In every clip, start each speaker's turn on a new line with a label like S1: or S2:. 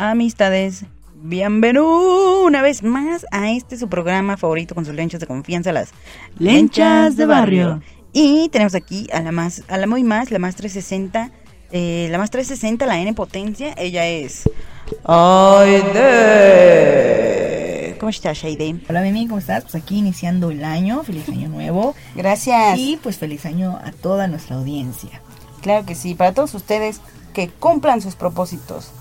S1: amistades. Bienvenido una vez más a este su programa favorito con sus lenchas de confianza, las
S2: Lenchas de Barrio.
S1: Y tenemos aquí a la más, a la muy más, la más 360, eh, la más 360, la N potencia. Ella es Aide. ¿Cómo estás, Aide?
S2: Hola Mimi, ¿cómo estás? Pues aquí iniciando el año, feliz año nuevo
S1: Gracias.
S2: y pues feliz año a toda nuestra audiencia.
S1: Claro que sí, para todos ustedes que cumplan sus propósitos.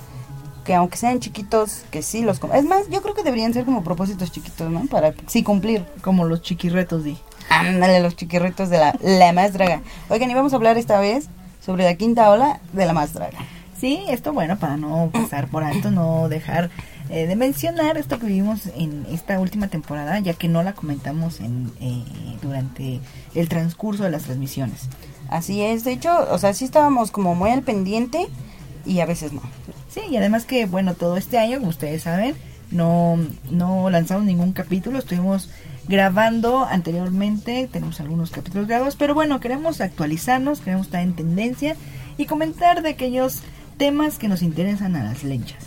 S1: Que aunque sean chiquitos, que sí los... Es más, yo creo que deberían ser como propósitos chiquitos, ¿no? Para sí cumplir.
S2: Como los chiquirretos di.
S1: Ándale, los chiquirritos de la, la más draga. Oigan, y vamos a hablar esta vez sobre la quinta ola de la más draga.
S2: Sí, esto bueno, para no pasar por alto, no dejar eh, de mencionar esto que vivimos en esta última temporada, ya que no la comentamos en, eh, durante el transcurso de las transmisiones.
S1: Así es, de hecho, o sea, sí estábamos como muy al pendiente y a veces no.
S2: Sí, y además que, bueno, todo este año, como ustedes saben, no, no lanzamos ningún capítulo, estuvimos grabando anteriormente, tenemos algunos capítulos grabados, pero bueno, queremos actualizarnos, queremos estar en tendencia y comentar de aquellos temas que nos interesan a las lenchas.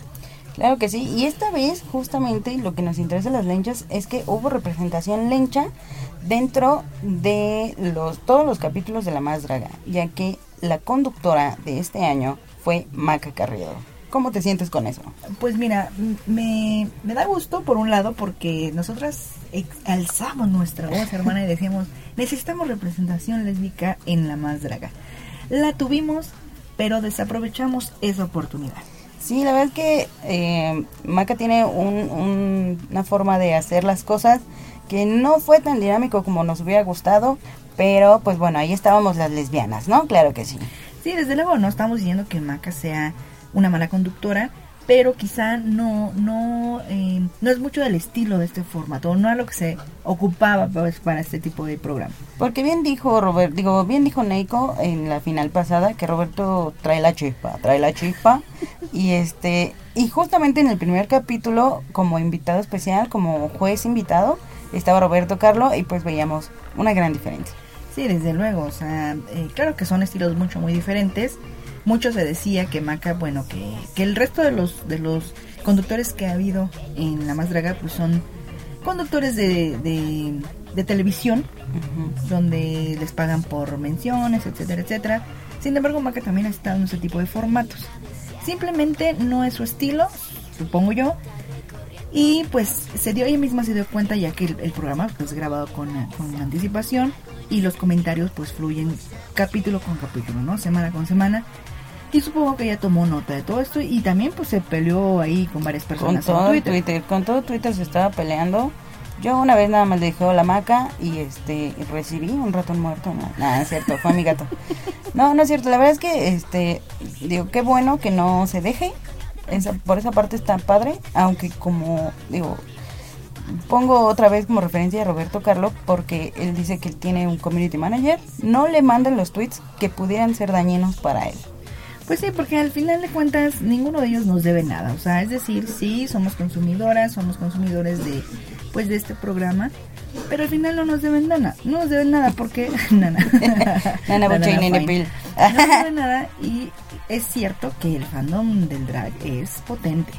S1: Claro que sí, y esta vez justamente lo que nos interesa a las lenchas es que hubo representación lencha dentro de los todos los capítulos de La Más Draga, ya que la conductora de este año fue Maca Carrero. ¿Cómo te sientes con eso?
S2: Pues mira, me, me da gusto por un lado porque nosotras alzamos nuestra voz, hermana, y decíamos, necesitamos representación lésbica en La Más Draga. La tuvimos, pero desaprovechamos esa oportunidad.
S1: Sí, la verdad es que eh, Maca tiene un- un- una forma de hacer las cosas que no fue tan dinámico como nos hubiera gustado, pero pues bueno, ahí estábamos las lesbianas, ¿no? Claro que sí.
S2: Sí, desde luego no estamos diciendo que Maca sea una mala conductora, pero quizá no no eh, no es mucho del estilo de este formato, no a lo que se ocupaba pues, para este tipo de programa.
S1: Porque bien dijo Robert, digo, bien dijo Neiko en la final pasada que Roberto trae la chispa, trae la chispa y este y justamente en el primer capítulo como invitado especial, como juez invitado, estaba Roberto Carlo y pues veíamos una gran diferencia.
S2: Sí, desde luego, o sea, eh, claro que son estilos mucho muy diferentes. Mucho se decía que Maca, bueno, que, que el resto de los de los conductores que ha habido en La Más Draga pues son conductores de, de, de televisión donde les pagan por menciones, etcétera, etcétera. Sin embargo, Maca también ha estado en ese tipo de formatos. Simplemente no es su estilo, supongo yo. Y pues se dio, ella misma se dio cuenta ya que el, el programa pues es grabado con, con anticipación y los comentarios pues fluyen capítulo con capítulo, ¿no? Semana con semana. Y supongo que ella tomó nota de todo esto y también pues se peleó ahí con varias
S1: Con
S2: personas
S1: todo
S2: en Twitter.
S1: Twitter. con todo Twitter se estaba peleando. Yo una vez nada más le dije hola maca y este recibí un ratón muerto. No, nada, es cierto, fue mi gato. No, no es cierto, la verdad es que este digo, qué bueno que no se deje. Esa, por esa parte está padre, aunque como digo, pongo otra vez como referencia a Roberto Carlo porque él dice que él tiene un community manager, no le mandan los tweets que pudieran ser dañinos para él.
S2: Pues sí, porque al final de cuentas ninguno de ellos nos debe nada. O sea, es decir, sí, somos consumidoras, somos consumidores de pues de este programa, pero al final no nos deben nada. No nos deben nada porque... Nana.
S1: Nana
S2: fine.
S1: Pil.
S2: No nos deben nada y es cierto que el fandom del drag es potente.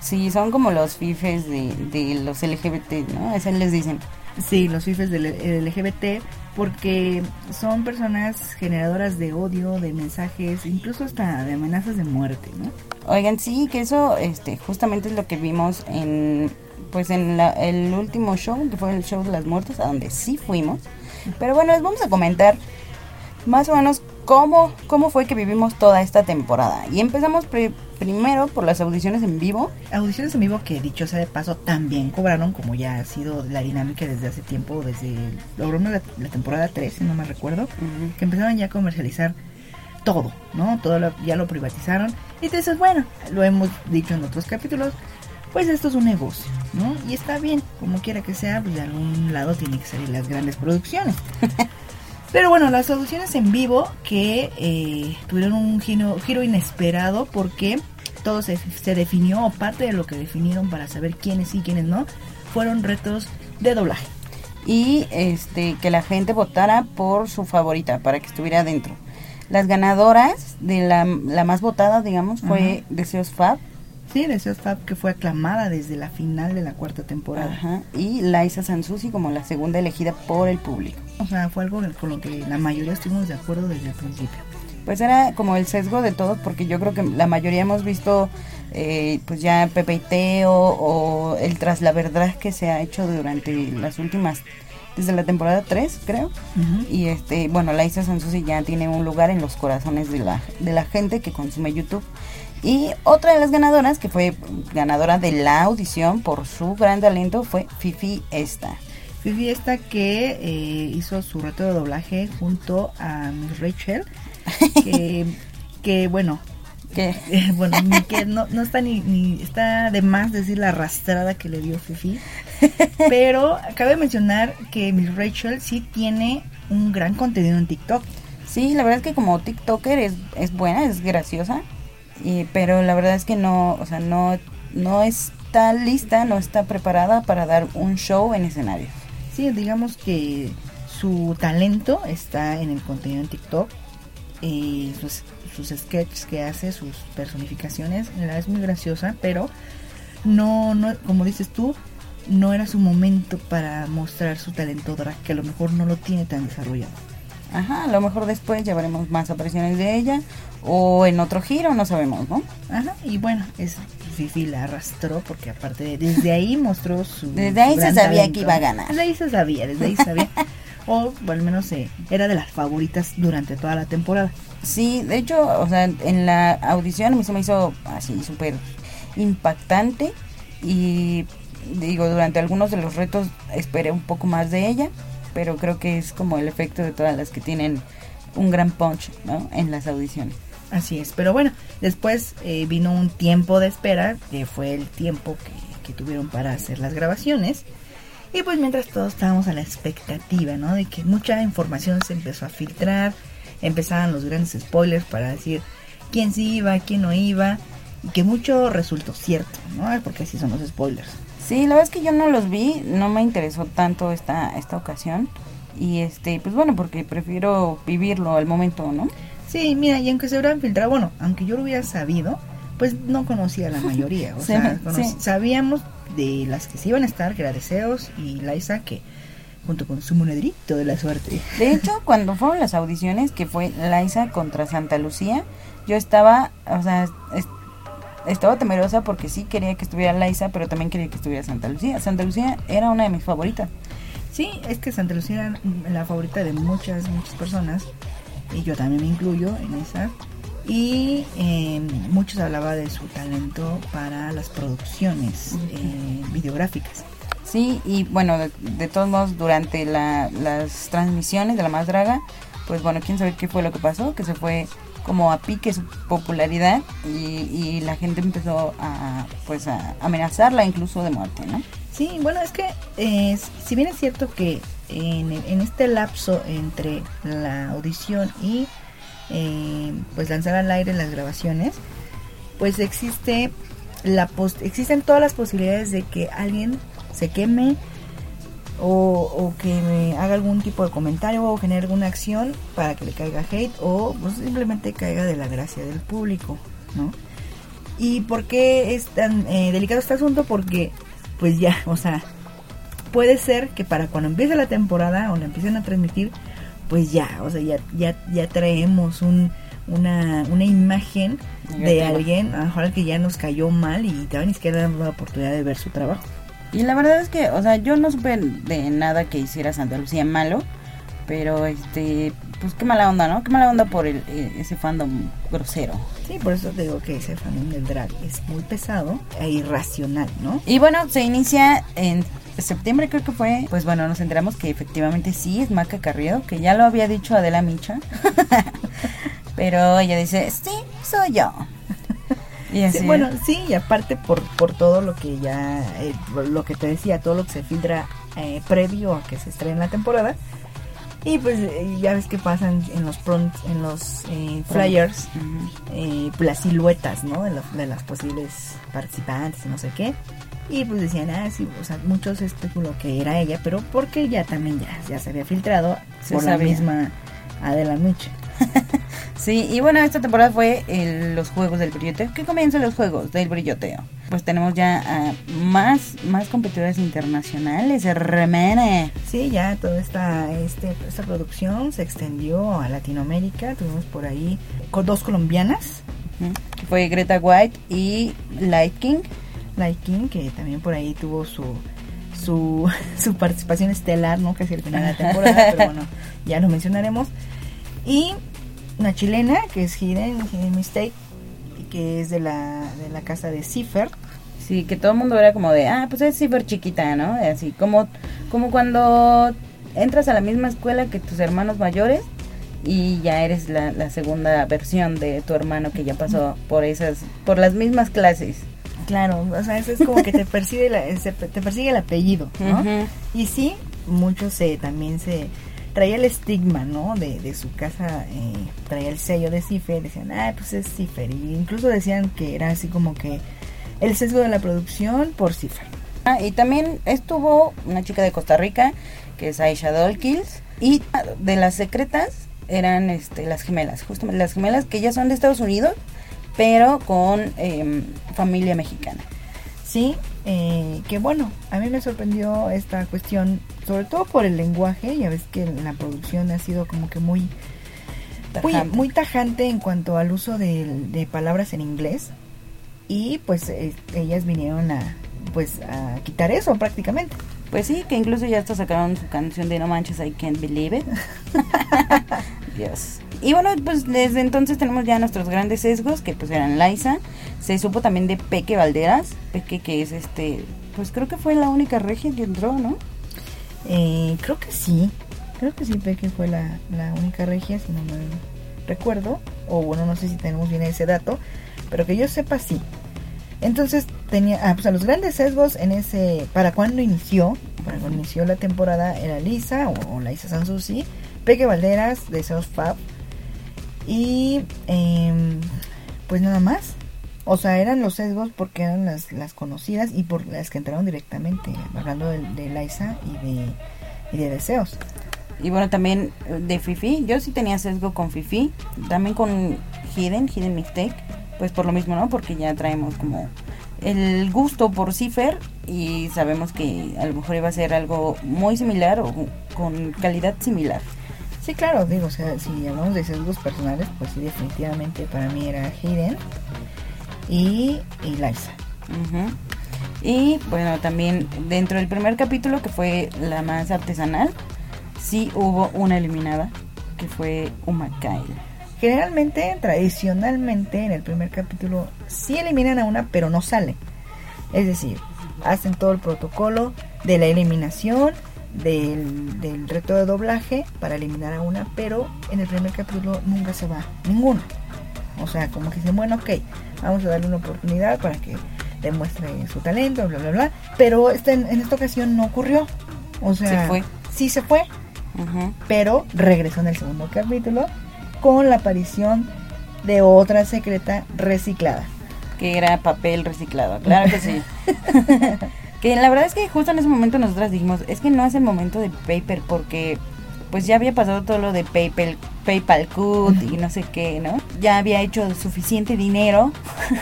S1: Sí, son como los fifes de, de los LGBT, ¿no? Eso les dicen.
S2: Sí, los fifes del LGBT, porque son personas generadoras de odio, de mensajes, incluso hasta de amenazas de muerte, ¿no?
S1: Oigan, sí, que eso este, justamente es lo que vimos en pues en la- el último show, que fue el show de las muertes, a donde sí fuimos. Pero bueno, les vamos a comentar más o menos cómo, cómo fue que vivimos toda esta temporada. Y empezamos pri- primero por las audiciones en vivo.
S2: Audiciones en vivo que dicho sea de paso también cobraron, como ya ha sido la dinámica desde hace tiempo, desde la, la temporada 3, si no me recuerdo, que empezaron ya a comercializar todo, ¿no? Todo lo- ya lo privatizaron. Y dices, bueno, lo hemos dicho en otros capítulos, pues esto es un negocio, ¿no? Y está bien, como quiera que sea, pues de algún lado tiene que salir las grandes producciones. Pero bueno, las audiciones en vivo que eh, tuvieron un giro, giro inesperado porque todo se, se definió, o parte de lo que definieron para saber quiénes sí y quiénes no, fueron retos de doblaje.
S1: y este que la gente votara por su favorita para que estuviera adentro. Las ganadoras de la, la más votada, digamos, fue Deseos Fab.
S2: Sí, de Fab que fue aclamada desde la final de la cuarta temporada.
S1: Ajá. Y Liza Sansusi como la segunda elegida por el público.
S2: O sea, fue algo con lo que la mayoría estuvimos de acuerdo desde el principio.
S1: Pues era como el sesgo de todos, porque yo creo que la mayoría hemos visto eh, pues ya Pepe y Teo o el tras la verdad que se ha hecho durante las últimas desde la temporada 3, creo. Y este, bueno, Liza Sansusi ya tiene un lugar en los corazones de la, de la gente que consume YouTube. Y otra de las ganadoras, que fue ganadora de la audición por su gran talento, fue Fifi Esta.
S2: Fifi Esta que eh, hizo su reto de doblaje junto a Miss Rachel, que, que bueno, que bueno, que no, no está ni, ni, está de más decir la arrastrada que le dio Fifi. Pero cabe mencionar que Miss Rachel sí tiene un gran contenido en TikTok.
S1: Sí, la verdad es que como TikToker es, es buena, es graciosa. Y, pero la verdad es que no, o sea, no, no está lista, no está preparada para dar un show en escenario.
S2: Sí, digamos que su talento está en el contenido en TikTok. Y sus, sus sketches que hace, sus personificaciones, es muy graciosa, pero no, no, como dices tú, no era su momento para mostrar su talento drag, que a lo mejor no lo tiene tan desarrollado.
S1: Ajá, a lo mejor después ya veremos más apariciones de ella o en otro giro, no sabemos, ¿no?
S2: Ajá, y bueno, es Fifi la arrastró porque aparte de, desde ahí mostró su
S1: Desde ahí se sabía que iba a ganar.
S2: Desde ahí se sabía, desde ahí sabía. o, al menos eh, era de las favoritas durante toda la temporada.
S1: Sí, de hecho, o sea, en la audición a mí se me hizo así súper impactante y digo, durante algunos de los retos esperé un poco más de ella, pero creo que es como el efecto de todas las que tienen un gran punch ¿no? en las audiciones.
S2: Así es, pero bueno, después eh, vino un tiempo de espera, que fue el tiempo que, tuvieron para hacer las grabaciones. Y pues mientras todos estábamos a la expectativa, ¿no? De que mucha información se empezó a filtrar, empezaban los grandes spoilers para decir quién sí iba, quién no iba, y que mucho resultó cierto, ¿no? Porque así son los spoilers.
S1: Sí, la verdad es que yo no los vi, no me interesó tanto esta, esta ocasión. Y este, pues bueno, porque prefiero vivirlo al momento, ¿no?
S2: Sí, mira, y aunque se hubieran filtrado, bueno, aunque yo lo hubiera sabido, pues no conocía a la mayoría. O sea, sabíamos de las que se iban a estar, que era Deseos y Liza, que junto con su monedrito de la suerte.
S1: De hecho, cuando fueron las audiciones, que fue Liza contra Santa Lucía, yo estaba, o sea, estaba temerosa porque sí quería que estuviera Liza, pero también quería que estuviera Santa Lucía. Santa Lucía era una de mis favoritas.
S2: Sí, es que Santa Lucía era la favorita de muchas, muchas personas, y yo también me incluyo en esa. Y eh, muchos hablaban de su talento para las producciones eh, videográficas.
S1: Sí, y bueno, de, todos modos, durante la, las transmisiones de La Más Draga, pues bueno, quién sabe qué fue lo que pasó, que se fue como a pique su popularidad y, la gente empezó a pues a amenazarla incluso de muerte, ¿no?
S2: Sí, bueno, es que eh, si bien es cierto que en, este lapso entre la audición y eh, pues lanzar al aire las grabaciones, pues existe la post existen todas las posibilidades de que alguien se queme o, que me haga algún tipo de comentario o genere alguna acción para que le caiga hate o pues, simplemente caiga de la gracia del público, ¿no? ¿Y por qué es tan eh, delicado este asunto? Porque pues ya, o sea, puede ser que para cuando empiece la temporada o la empiecen a transmitir, pues ya, o sea, ya, ya, ya traemos un, una, una imagen de alguien, a lo mejor que ya nos cayó mal y todavía ni siquiera damos la oportunidad de ver su trabajo.
S1: Y la verdad es que, o sea, yo no supe de nada que hiciera Santa Lucía malo, pero este, pues qué mala onda, ¿no? Qué mala onda por el, eh, ese fandom grosero.
S2: Sí, por eso te digo que ese fandom del drag es muy pesado e irracional, ¿no?
S1: Y bueno, se inicia en septiembre creo que fue, pues bueno, nos enteramos que efectivamente sí es Maca Carrillo, que ya lo había dicho Adela Micha. pero ella dice, sí, soy yo
S2: bueno, sí, y aparte por, por todo lo que ya, eh, lo que te decía, todo lo que se filtra eh, previo a que se estrene la temporada. Y pues eh, ya ves que pasan en los en los flyers las siluetas, ¿no? De, de, las posibles participantes y no sé qué. Y pues decían, ah, sí, o sea, muchos especuló que era ella, pero porque ya también ya, ya se había filtrado por la misma Adela Miche.
S1: Sí, y bueno, esta temporada fue el- los juegos del brilloteo. ¿Qué comienzan los juegos del brilloteo? Pues tenemos ya ah, más, más competidores internacionales, remene.
S2: Sí, ya toda esta, este, esta producción se extendió a Latinoamérica. Tuvimos por ahí con dos colombianas.
S1: Fue Greta White y Light King.
S2: Light King, que también por ahí tuvo su su, su participación estelar, ¿no? Casi al final de la temporada, pero bueno, ya lo mencionaremos. Y una chilena, que es Hidden, Hidden Mistake, que es de la, de la casa de Cipher.
S1: Sí, que todo el mundo era como de, ah, pues es súper chiquita, ¿no? Así como, como cuando entras a la misma escuela que tus hermanos mayores y ya eres la, la segunda versión de tu hermano que ya pasó por esas, por las mismas clases.
S2: Claro, o sea, eso es como que te persigue, la- se- te persigue el apellido, ¿no? Y sí, muchos se, también se traía el estigma, ¿no? De, de su casa, eh, traía el sello de Cipher, decían, ah, pues es Cipher. Y incluso decían que era así como que el sesgo de la producción por Cipher.
S1: Ah, y también estuvo una chica de Costa Rica, que es Aisha Dolkils, y de las secretas eran este, las gemelas, justamente las gemelas que ya son de Estados Unidos, pero con em, familia mexicana.
S2: Sí, eh, que bueno, a mí me sorprendió esta cuestión, sobre todo por el lenguaje, ya ves que la producción ha sido como que muy, muy,
S1: Tajante.
S2: muy tajante en cuanto al uso de, de palabras en inglés y pues eh, ellas vinieron a pues a quitar eso prácticamente.
S1: Pues sí, que incluso ya hasta sacaron su canción de No Manches, I Can't Believe It. Dios. Y bueno, pues desde entonces tenemos ya nuestros grandes sesgos, que pues eran Liza. Se supo también de Peque Valderas. Peque que es este, pues creo que fue la única regia que entró, ¿no?
S2: Eh, creo que sí, creo que sí, Peque fue la, la única regia, si no me recuerdo, o bueno, no sé si tenemos bien ese dato, pero que yo sepa sí. Entonces tenía, ah, pues a los grandes sesgos en ese, para cuando inició, para cuando inició la temporada era Lisa o, o Liza Sansusi, Peque Valderas, Deseos Fab y em, pues nada más. O sea, eran los sesgos porque eran las, las conocidas y por las que entraron directamente, hablando de, de Liza y de, y de Deseos.
S1: Y bueno, también eh, de Fifi. Yo sí tenía sesgo con Fifi. También con Hidden, Hidden Mistake. Pues por lo mismo, ¿no? Porque ya traemos como el gusto por Cipher y sabemos que a lo mejor iba a ser algo muy similar o con calidad similar.
S2: Sí, claro, digo, o sea, si hablamos de sesgos personales, pues sí, definitivamente para mí era Hayden y, y Liza.
S1: Y bueno, también dentro del primer capítulo, que fue la más artesanal, sí hubo una eliminada, que fue Uma Kyle.
S2: Generalmente, tradicionalmente, en el primer capítulo sí eliminan a una, pero no sale. Es decir, hacen todo el protocolo de la eliminación, del, del reto de doblaje para eliminar a una, pero en el primer capítulo nunca se va ninguna. O sea, como que dicen, bueno, ok, vamos a darle una oportunidad para que demuestre su talento, bla, bla, bla. Pero este, en, esta ocasión no ocurrió. O sea,
S1: Se fue.
S2: sí se fue, pero regresó en el segundo capítulo con la aparición de otra secreta reciclada.
S1: que era papel reciclado, claro que sí. que la verdad es que justo en ese momento nosotras dijimos, es que no es el momento de paper porque pues ya había pasado todo lo de PayPal, PayPal Cut y no sé qué, ¿no? Ya había hecho suficiente dinero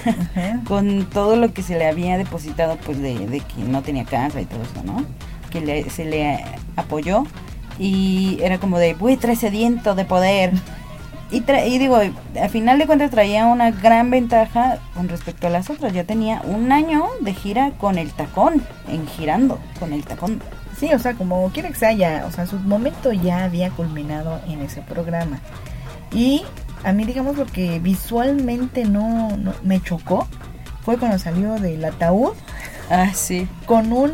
S1: con todo lo que se le había depositado pues de, de que no tenía casa y todo eso, ¿no? Que le- se le apoyó y era como de buitre sediento de poder. Y, tra- y digo, a final de cuentas traía una gran ventaja con respecto a las otras. Ya tenía un año de gira con el tacón, en girando con el tacón.
S2: Sí, o sea, como quiera que sea, ya, o sea, su momento ya había culminado en ese programa. Y a mí, digamos, lo que visualmente no, no- me chocó fue cuando salió del ataúd
S1: Ah, sí.
S2: con un,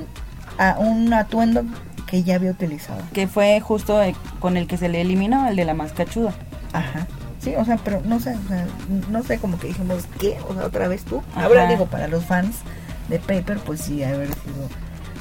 S2: a- un atuendo que ya había utilizado.
S1: Que fue justo eh, con el que se le eliminó, el de la más cachuda.
S2: Ajá. Sí, o sea, pero no sé, o sea, no sé, como que dijimos, ¿qué? O sea, otra vez tú.
S1: Ajá.
S2: Ahora digo, para los fans de Paper, pues sí, haber sido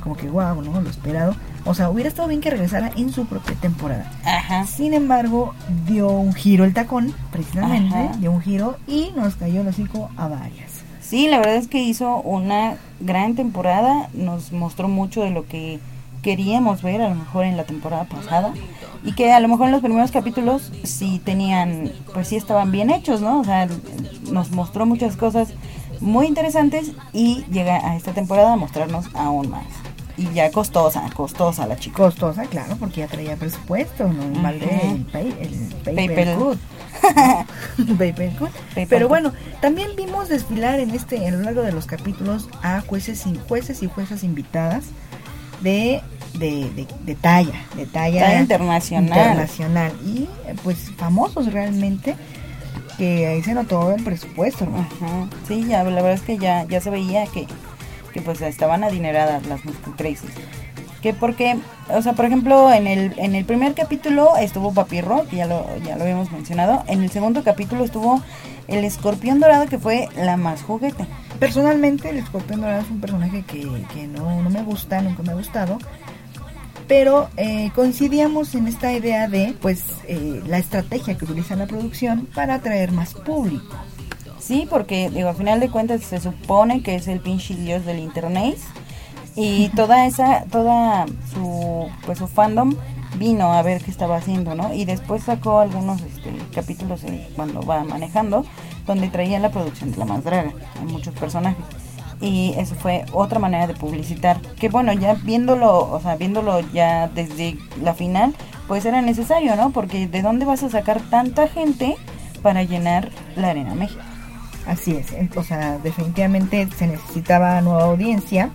S2: como que guau, ¿no? Lo esperado. O sea, hubiera estado bien que regresara en su propia temporada.
S1: Ajá.
S2: Sin embargo, dio un giro el tacón, precisamente,
S1: Ajá.
S2: dio un giro y nos cayó el hocico a varias.
S1: Sí, la verdad es que hizo una gran temporada, nos mostró mucho de lo que queríamos ver a lo mejor en la temporada pasada y que a lo mejor en los primeros capítulos sí tenían, pues sí estaban bien hechos, ¿no? O sea, nos mostró muchas cosas muy interesantes y llega a esta temporada a mostrarnos aún más. Y ya costosa, costosa la chica.
S2: Costosa, claro, porque ya traía presupuesto, no mal de el, pay, el paper, good. paper good. Pero bueno, también vimos desfilar en este, a lo largo de los capítulos a jueces y jueces y juezas invitadas de de, de, talla, de talla,
S1: internacional.
S2: internacional y pues famosos realmente que ahí se notó el presupuesto, ¿no?
S1: Sí, ya, la verdad es que ya, ya se veía que, que pues estaban adineradas las Crazy. Que porque, o sea, por ejemplo, en el, en el primer capítulo estuvo Papirro, que ya lo, ya lo habíamos mencionado. En el segundo capítulo estuvo el escorpión dorado, que fue la más juguete.
S2: Personalmente, el escorpión dorado es un personaje que, que no, no me gusta, nunca me ha gustado pero eh, coincidíamos en esta idea de pues eh, la estrategia que utiliza la producción para atraer más público.
S1: Sí, porque digo, a final de cuentas se supone que es el pinche dios del internet y toda esa, toda su, pues su fandom vino a ver qué estaba haciendo, ¿no? Y después sacó algunos este, capítulos cuando va manejando donde traía la producción de la más draga, a muchos personajes y eso fue otra manera de publicitar que bueno ya viéndolo o sea viéndolo ya desde la final pues era necesario no porque de dónde vas a sacar tanta gente para llenar la arena México
S2: así es o sea definitivamente se necesitaba nueva audiencia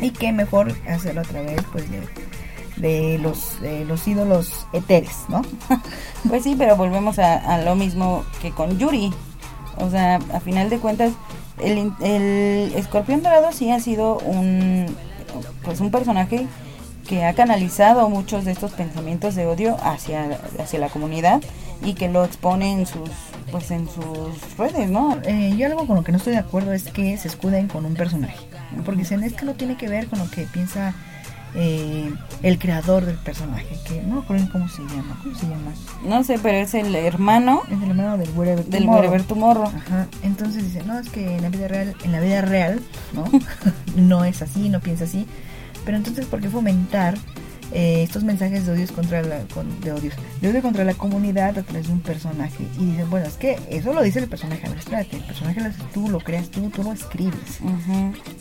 S2: y qué mejor hacerlo a través pues de, de los los ídolos eteres no
S1: pues sí pero volvemos a, a lo mismo que con Yuri. O sea a final de cuentas el, el escorpión dorado sí ha sido un pues un personaje que ha canalizado muchos de estos pensamientos de odio hacia, hacia la comunidad y que lo expone en sus pues en sus redes, ¿no?
S2: Eh, yo algo con lo que no estoy de acuerdo es que se escuden con un personaje, porque dicen es que no tiene que ver con lo que piensa eh, el creador del personaje, que no recuerdo cómo se llama, ¿cómo se llama?
S1: No sé, pero es el hermano.
S2: Es el hermano del Wherever
S1: Del Wherever Tomorrow.
S2: Ajá. Entonces dice, no, es que en la vida real, en la vida real, ¿no? no es así, no piensa así. Pero entonces, ¿por qué fomentar eh, estos mensajes de odios contra la de odios de odio contra la comunidad a través de un personaje y dicen bueno es que eso lo dice el personaje a ver espérate el personaje lo haces tú lo creas tú tú lo escribes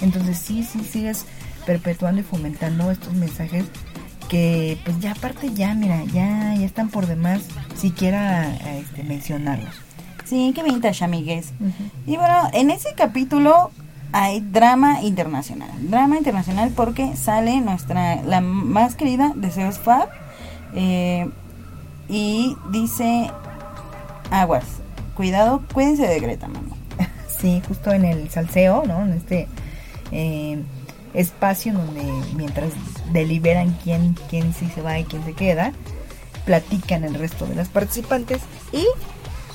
S2: entonces sí sí sigues perpetuando y fomentando estos mensajes que pues ya aparte ya mira ya ya están por demás siquiera este, mencionarlos.
S1: Sí qué vintage amigues. Y bueno en ese capítulo hay drama internacional. Drama internacional porque sale nuestra la más querida de Zeus Fab eh, y dice aguas cuidado cuídense de Greta mamá
S2: sí justo en el salseo no en este eh, espacio donde mientras deliberan quién, quién sí se va y quién se queda, platican el resto de las participantes y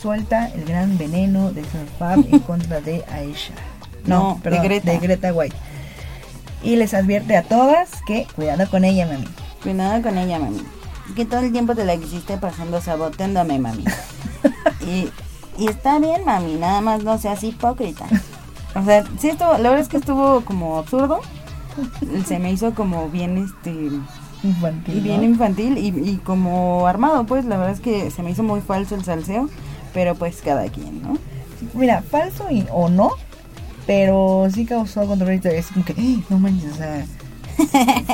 S2: suelta el gran veneno de Fab en contra de Aisha. No, de, Greta. de Greta White. Y les advierte a todas que cuidado con ella, mami.
S1: Cuidado con ella, mami. Que todo el tiempo te la quisiste pasando saboteándome, mami. y, y está bien, mami, nada más no seas hipócrita. O sea, sí, esto, la verdad es que estuvo como absurdo, se me hizo como bien este
S2: infantil
S1: y bien infantil y, como armado pues la verdad es que se me hizo muy falso el salseo pero pues cada quien no
S2: mira falso y, o no pero sí causó control es como que no manches o sea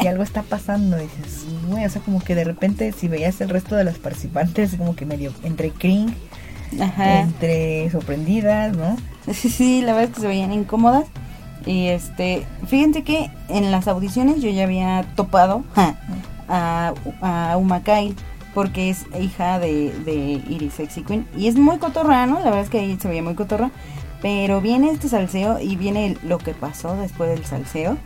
S2: si algo está pasando dices güey o sea como que de repente si veías el resto de las participantes como que medio entre cringe entre sorprendidas no
S1: sí sí la verdad es que se veían incómodas y este, fíjense que en las audiciones yo ya había topado a, a Umakai porque es hija de, Iris Sexy Queen. Y es muy cotorra, ¿no? La verdad es que ahí se veía muy cotorra, pero viene este salseo y viene lo que pasó después del salseo.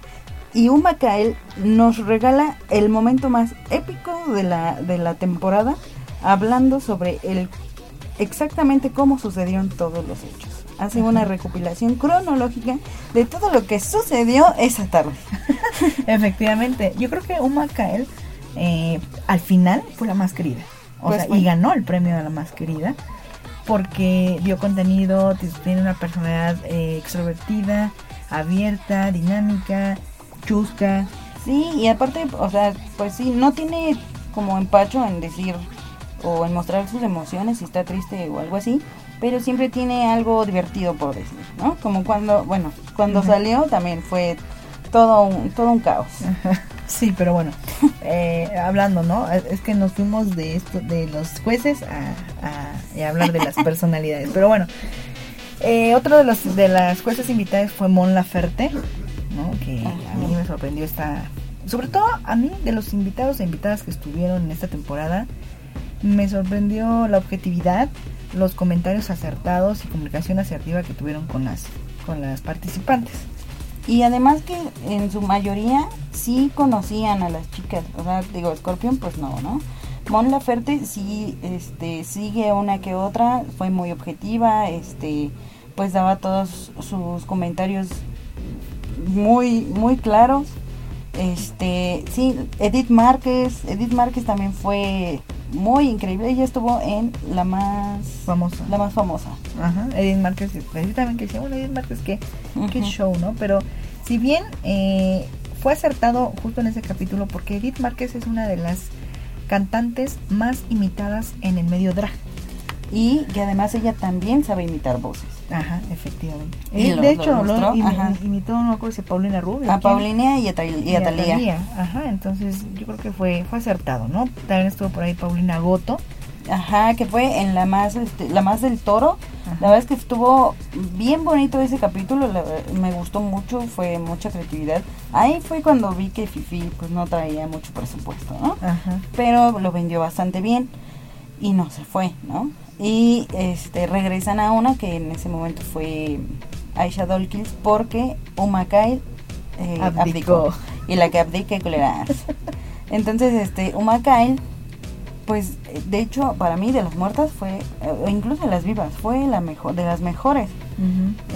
S1: Y Umakael nos regala el momento más épico de la, de la temporada hablando sobre el exactamente cómo sucedieron todos los hechos hace una recopilación cronológica de todo lo que sucedió esa tarde.
S2: Efectivamente, yo creo que Uma Kael eh, al final fue la más querida. O pues sea, y ganó el premio de la más querida porque dio contenido, tiene una personalidad eh, extrovertida, abierta, dinámica, chusca,
S1: Sí, y aparte, o sea, pues sí, no tiene como empacho en decir o en mostrar sus emociones si está triste o algo así, pero siempre tiene algo divertido por decir, ¿no? Como cuando, bueno, cuando salió también fue todo un, todo un caos.
S2: Sí, pero bueno, eh, hablando, ¿no? Es que nos fuimos de esto, de los jueces a, a, hablar de las personalidades. Pero bueno, eh, otro de los de las jueces invitadas fue Mon Laferte, ¿no? Que a mí me sorprendió esta, sobre todo a mí de los invitados e invitadas que estuvieron en esta temporada, me sorprendió la objetividad, los comentarios acertados y comunicación asertiva que tuvieron con las con las participantes.
S1: Y además que en su mayoría sí conocían a las chicas. O sea, digo, Scorpion pues no, ¿no? Mon Laferte sí este, sigue una que otra, fue muy objetiva, este, pues daba todos sus comentarios muy, muy claros. Este, sí, Edith Márquez, Edith Márquez también fue muy increíble. Ella estuvo en la más
S2: famosa.
S1: La más famosa.
S2: Ajá, Edith Márquez, precisamente que decía, bueno, Edith Márquez, qué, qué show, ¿no? Pero si bien eh, fue acertado justo en ese capítulo, porque Edith Márquez es una de las cantantes más imitadas en el medio drag.
S1: Y que además ella también sabe imitar voces.
S2: Ajá, efectivamente. Eh, de hecho, lo, imitó, no recuerdo si Paulina Rubio.
S1: A Paulina y a, Talía.
S2: Ajá, entonces yo creo que fue fue acertado, ¿no? También estuvo por ahí Paulina Goto.
S1: Ajá, que fue en la más este, la más del toro. La verdad es que estuvo bien bonito ese capítulo, me gustó mucho, fue mucha creatividad. Ahí fue cuando vi que Fifi pues no traía mucho presupuesto, ¿no? Ajá. Pero lo vendió bastante bien y no se fue, ¿no? Y este regresan a una que en ese momento fue Aisha Dolkins porque Uma Kyle eh, abdicó. Y la que abdique, culeras. Entonces, este, Uma Kyle pues de hecho para mí de las muertas fue o incluso de las vivas fue la mejor de las mejores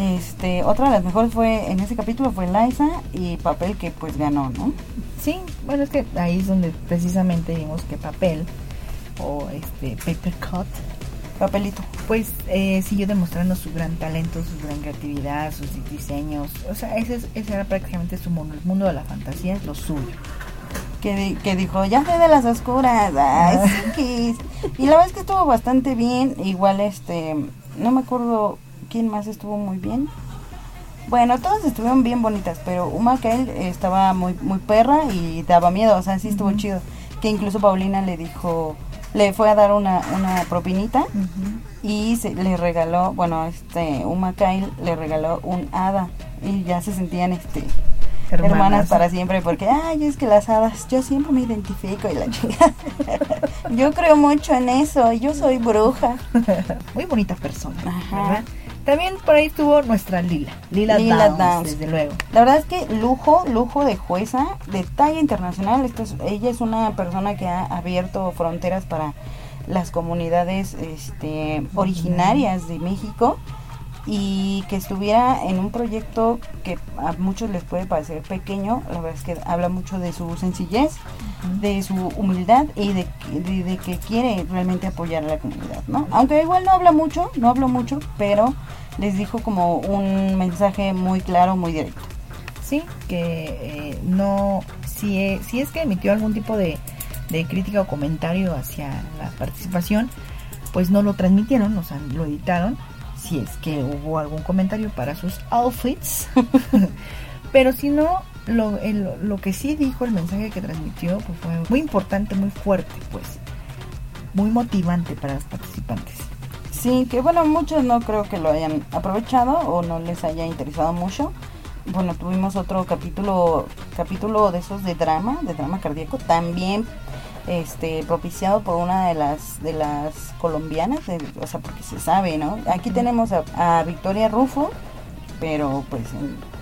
S1: este otra de las mejores fue en ese capítulo fue Liza y papel que pues ganó no
S2: sí bueno es que ahí es donde precisamente vimos que papel o este paper cut
S1: papelito.
S2: Pues eh, siguió demostrando su gran talento su gran creatividad sus diseños. O sea ese, ese era prácticamente su mundo el mundo de la fantasía es lo suyo.
S1: Que, que dijo, ya soy de las oscuras, ay, sí, Y la verdad es que estuvo bastante bien, igual este, no me acuerdo quién más estuvo muy bien. Bueno, todas estuvieron bien bonitas, pero Uma él estaba muy muy perra y daba miedo, o sea, sí estuvo chido. Que incluso Paulina le dijo, le fue a dar una, una propinita y se, le regaló, bueno, este, Uma Kyle le regaló un hada y ya se sentían este hermanas, para siempre, porque, ay, es que las hadas, yo siempre me identifico y la chica. yo creo mucho en eso, yo soy bruja.
S2: Muy bonita persona, También por ahí estuvo nuestra Lila, Lila, Downs, desde luego.
S1: La verdad es que lujo, lujo de jueza, de talla internacional. Esto ella es una persona que ha abierto fronteras para las comunidades este, originarias de México y que estuviera en un proyecto que a muchos les puede parecer pequeño, la verdad es que habla mucho de su sencillez, de su humildad y de, de, que quiere realmente apoyar a la comunidad, ¿no? Aunque igual no habla mucho, no hablo mucho, pero les dijo como un mensaje muy claro, muy directo.
S2: Sí, que eh, no, si, e, si es que emitió algún tipo de, de crítica o comentario hacia la participación, pues no lo transmitieron, o sea, lo editaron si es que hubo algún comentario para sus outfits. Pero si no, lo, lo que sí dijo, el mensaje que transmitió, pues fue muy importante, muy fuerte, pues. Muy motivante para los participantes.
S1: Sí, que bueno, muchos no creo que lo hayan aprovechado o no les haya interesado mucho. Bueno, tuvimos otro capítulo, capítulo de esos de drama, de drama cardíaco, también este propiciado por una de las de las colombianas, o sea, porque se sabe, ¿no? Aquí tenemos a, Victoria Rufo, pero pues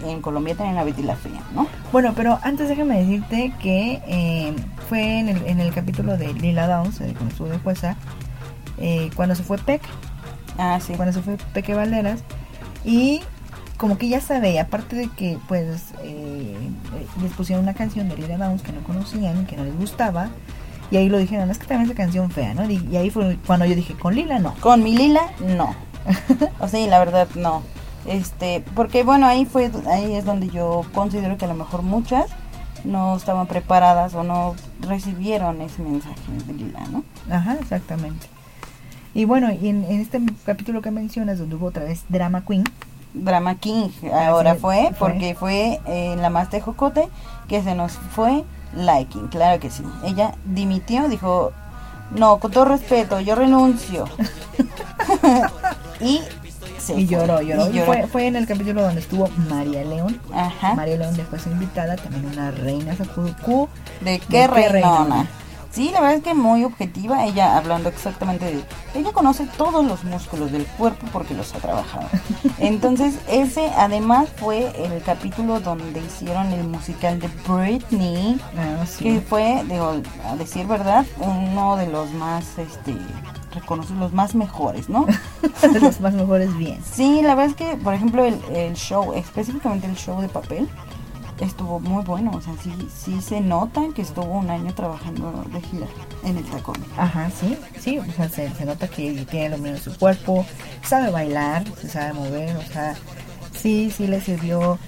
S1: en, Colombia tienen a Betty la Fría, ¿no?
S2: Bueno, pero antes déjame decirte que eh, fue en el, en el capítulo de Lila Downs, eh, cuando estuvo de jueza, eh, cuando se fue Peck,
S1: ah, sí.
S2: cuando se fue Peque Valderas, y como que ya sabe, aparte de que pues les pusieron una canción de Lila Downs que no conocían, que no les gustaba, y ahí lo dijeron, es que también es canción fea, ¿no? Y, ahí fue cuando yo dije, con Lila no.
S1: Con mi Lila no. o sea, la verdad no. Este, porque bueno, ahí fue ahí es donde yo considero que a lo mejor muchas no estaban preparadas o no recibieron ese mensaje de Lila, ¿no?
S2: Ajá, exactamente. Y bueno, y en, en este capítulo que mencionas, donde hubo otra vez Drama Queen,
S1: Drama King ahora
S2: Así
S1: fue,
S2: fue.
S1: porque fue eh, la más de Jocote que se nos fue Liking, claro que sí. Ella dimitió, dijo, no, con todo respeto, yo renuncio. y se
S2: y lloró, lloró.
S1: y
S2: Y fue, fue en el capítulo donde estuvo María León.
S1: Ajá.
S2: María León después invitada, también una reina.
S1: ¿De
S2: ¿De
S1: qué
S2: qué
S1: reinona?
S2: reinona?
S1: Sí, la verdad es que muy objetiva, ella hablando exactamente de... Ella conoce todos los músculos del cuerpo porque los ha trabajado. Entonces, ese además fue el capítulo donde hicieron el musical de Britney,
S2: Ah, sí.
S1: que fue, digo, a decir verdad, uno de los más, este, reconocidos, los más mejores, ¿no?
S2: los más mejores bien.
S1: Sí, la verdad es que, por ejemplo, el, el show, específicamente el show de papel, estuvo muy bueno. O sea, sí, sí se nota que estuvo un año trabajando de gira en el tacón.
S2: Ajá, sí, sí, o sea, se, se nota que tiene lo mismo en su cuerpo, sabe bailar, se sabe mover, o sea, sí, sí le sirvió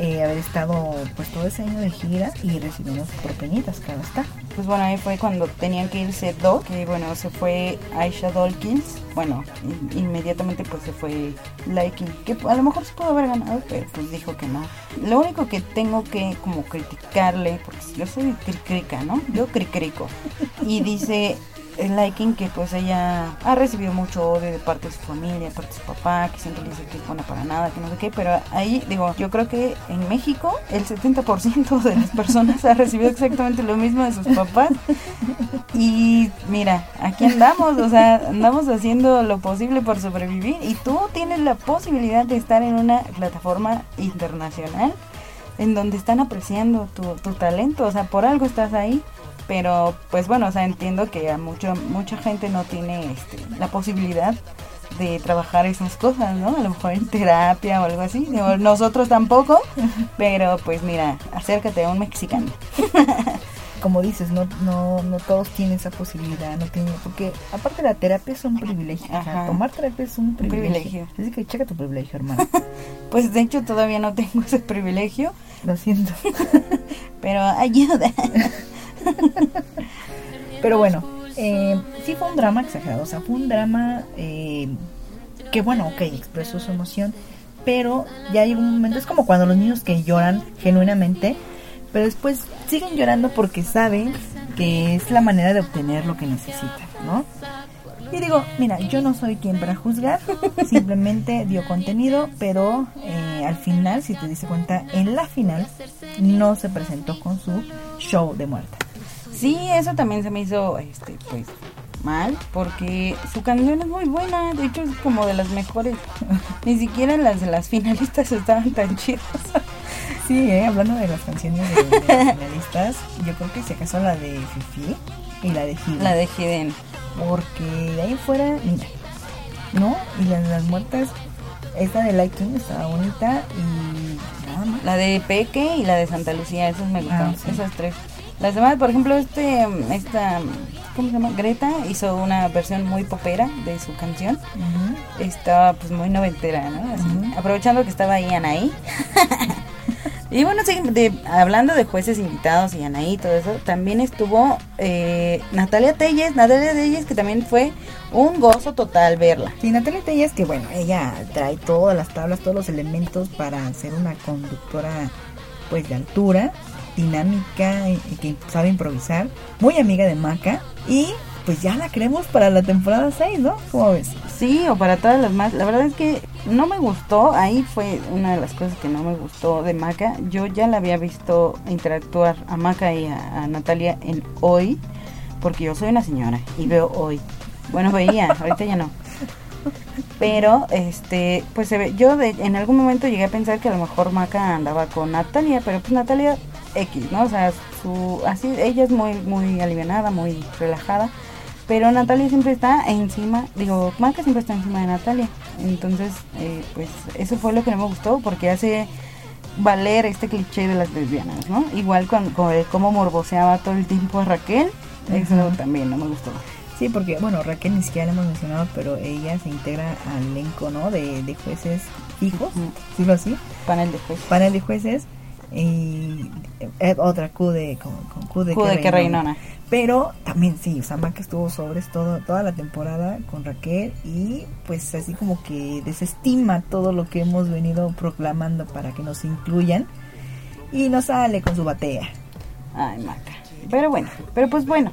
S2: eh, haber estado pues todo ese año de gira y recibiendo sus propinitas, claro está.
S1: Pues bueno, ahí fue cuando tenían que irse dos, que bueno, se fue Aisha Dawkins. Bueno, in- inmediatamente pues se fue Liking, que a lo mejor se pudo haber ganado, pero pues dijo que no. Lo único que tengo que como criticarle, porque yo soy cricrica, ¿no? Yo cricrico. Y dice el Liking que pues ella ha recibido mucho odio de parte de su familia, de parte de su papá, que siempre dice que es para nada, que no sé qué, pero ahí digo, yo creo que en México el 70% de las personas ha recibido exactamente lo mismo de sus papás. Y mira, aquí andamos, o sea, andamos haciendo lo posible por sobrevivir y tú tienes la posibilidad de estar en una plataforma internacional en donde están apreciando tu, tu talento, o sea, por algo estás ahí. Pero pues bueno, o sea, entiendo que a mucho, mucha gente no tiene este, la posibilidad de trabajar esas cosas, ¿no? A lo mejor en terapia o algo así. Nosotros tampoco, pero pues mira, acércate a un mexicano.
S2: Como dices, no, no, no todos tienen esa posibilidad, no tienen, porque aparte la terapia es un privilegio, o sea,
S1: Ajá.
S2: tomar terapia es un privilegio.
S1: privilegio.
S2: Así que checa tu privilegio, hermano.
S1: Pues de hecho todavía no tengo ese privilegio,
S2: Lo siento.
S1: pero ayuda.
S2: Pero bueno, eh, sí fue un drama exagerado, o sea, fue un drama eh, que bueno, ok, expresó su emoción, pero ya llegó un momento, es como cuando los niños que lloran genuinamente, pero después siguen llorando porque saben que es la manera de obtener lo que necesitan, ¿no? Y digo, mira, yo no soy quien para juzgar, simplemente dio contenido, pero eh, al final, si te diste cuenta, en la final no se presentó con su show de muerte.
S1: Sí, eso también se me hizo, este, pues, mal, porque su canción es muy buena, de hecho es como de las mejores. Ni siquiera las de las finalistas estaban tan chidas.
S2: Sí, eh, hablando de las canciones de, de las finalistas, yo creo que si acaso la de Fifi y la de Hidden.
S1: La de Hidden.
S2: Porque de ahí fuera, mira, ¿no? Y las, las muertas, esta de Liking estaba bonita y nada más.
S1: La de Peque y la de Santa Lucía, esas me gustaron,
S2: Ah, sí.
S1: esas tres. Las demás, por ejemplo, este, esta, ¿cómo se llama? Greta hizo una versión muy popera de su canción. Estaba pues muy noventera, ¿no? Así. Aprovechando que estaba ahí Anaí. y bueno, sí, de, hablando de jueces invitados y Anaí y todo eso, también estuvo eh, Natalia Telles, Natalia Telles que también fue un gozo total verla.
S2: Sí, Natalia Telles, que bueno, ella trae todas las tablas, todos los elementos para ser una conductora pues de altura, dinámica, y, que sabe improvisar, muy amiga de Maca y pues ya la queremos para la temporada 6, ¿no? ¿Cómo ves?
S1: Sí, o para todas las más. La verdad es que no me gustó. Ahí fue una de las cosas que no me gustó de Maca. Yo ya la había visto interactuar a Maca y a, a Natalia en hoy. Porque yo soy una señora y veo hoy. Bueno, veía, ahorita ya no. Pero, este, pues se ve, yo de- en algún momento llegué a pensar que a lo mejor Maca andaba con Natalia, pero pues Natalia X, ¿no? O sea, su, así, ella es muy, muy alivianada, muy relajada. Pero Natalia siempre está encima, digo, Maca siempre está encima de Natalia. Entonces, eh, pues eso fue lo que no me gustó porque hace valer este cliché de las lesbianas, ¿no? Igual con, con el cómo morboseaba todo el tiempo a Raquel, eso
S2: Ujú.
S1: también no me gustó.
S2: Sí, porque bueno, Raquel ni siquiera la hemos mencionado, pero ella se integra al elenco, ¿no? De, de jueces fijos,
S1: Ujú.
S2: decirlo así,
S1: Panel de jueces.
S2: panel de jueces. Y eh, otra Q de, con, con Q de,
S1: Q de que reinona.
S2: Pero también sí, o sea, Maca estuvo sobres todo, toda la temporada con Raquel y pues así como que desestima todo lo que hemos venido proclamando para que nos incluyan y no sale con su batea.
S1: Ay, Maca. Pero bueno, pero pues bueno.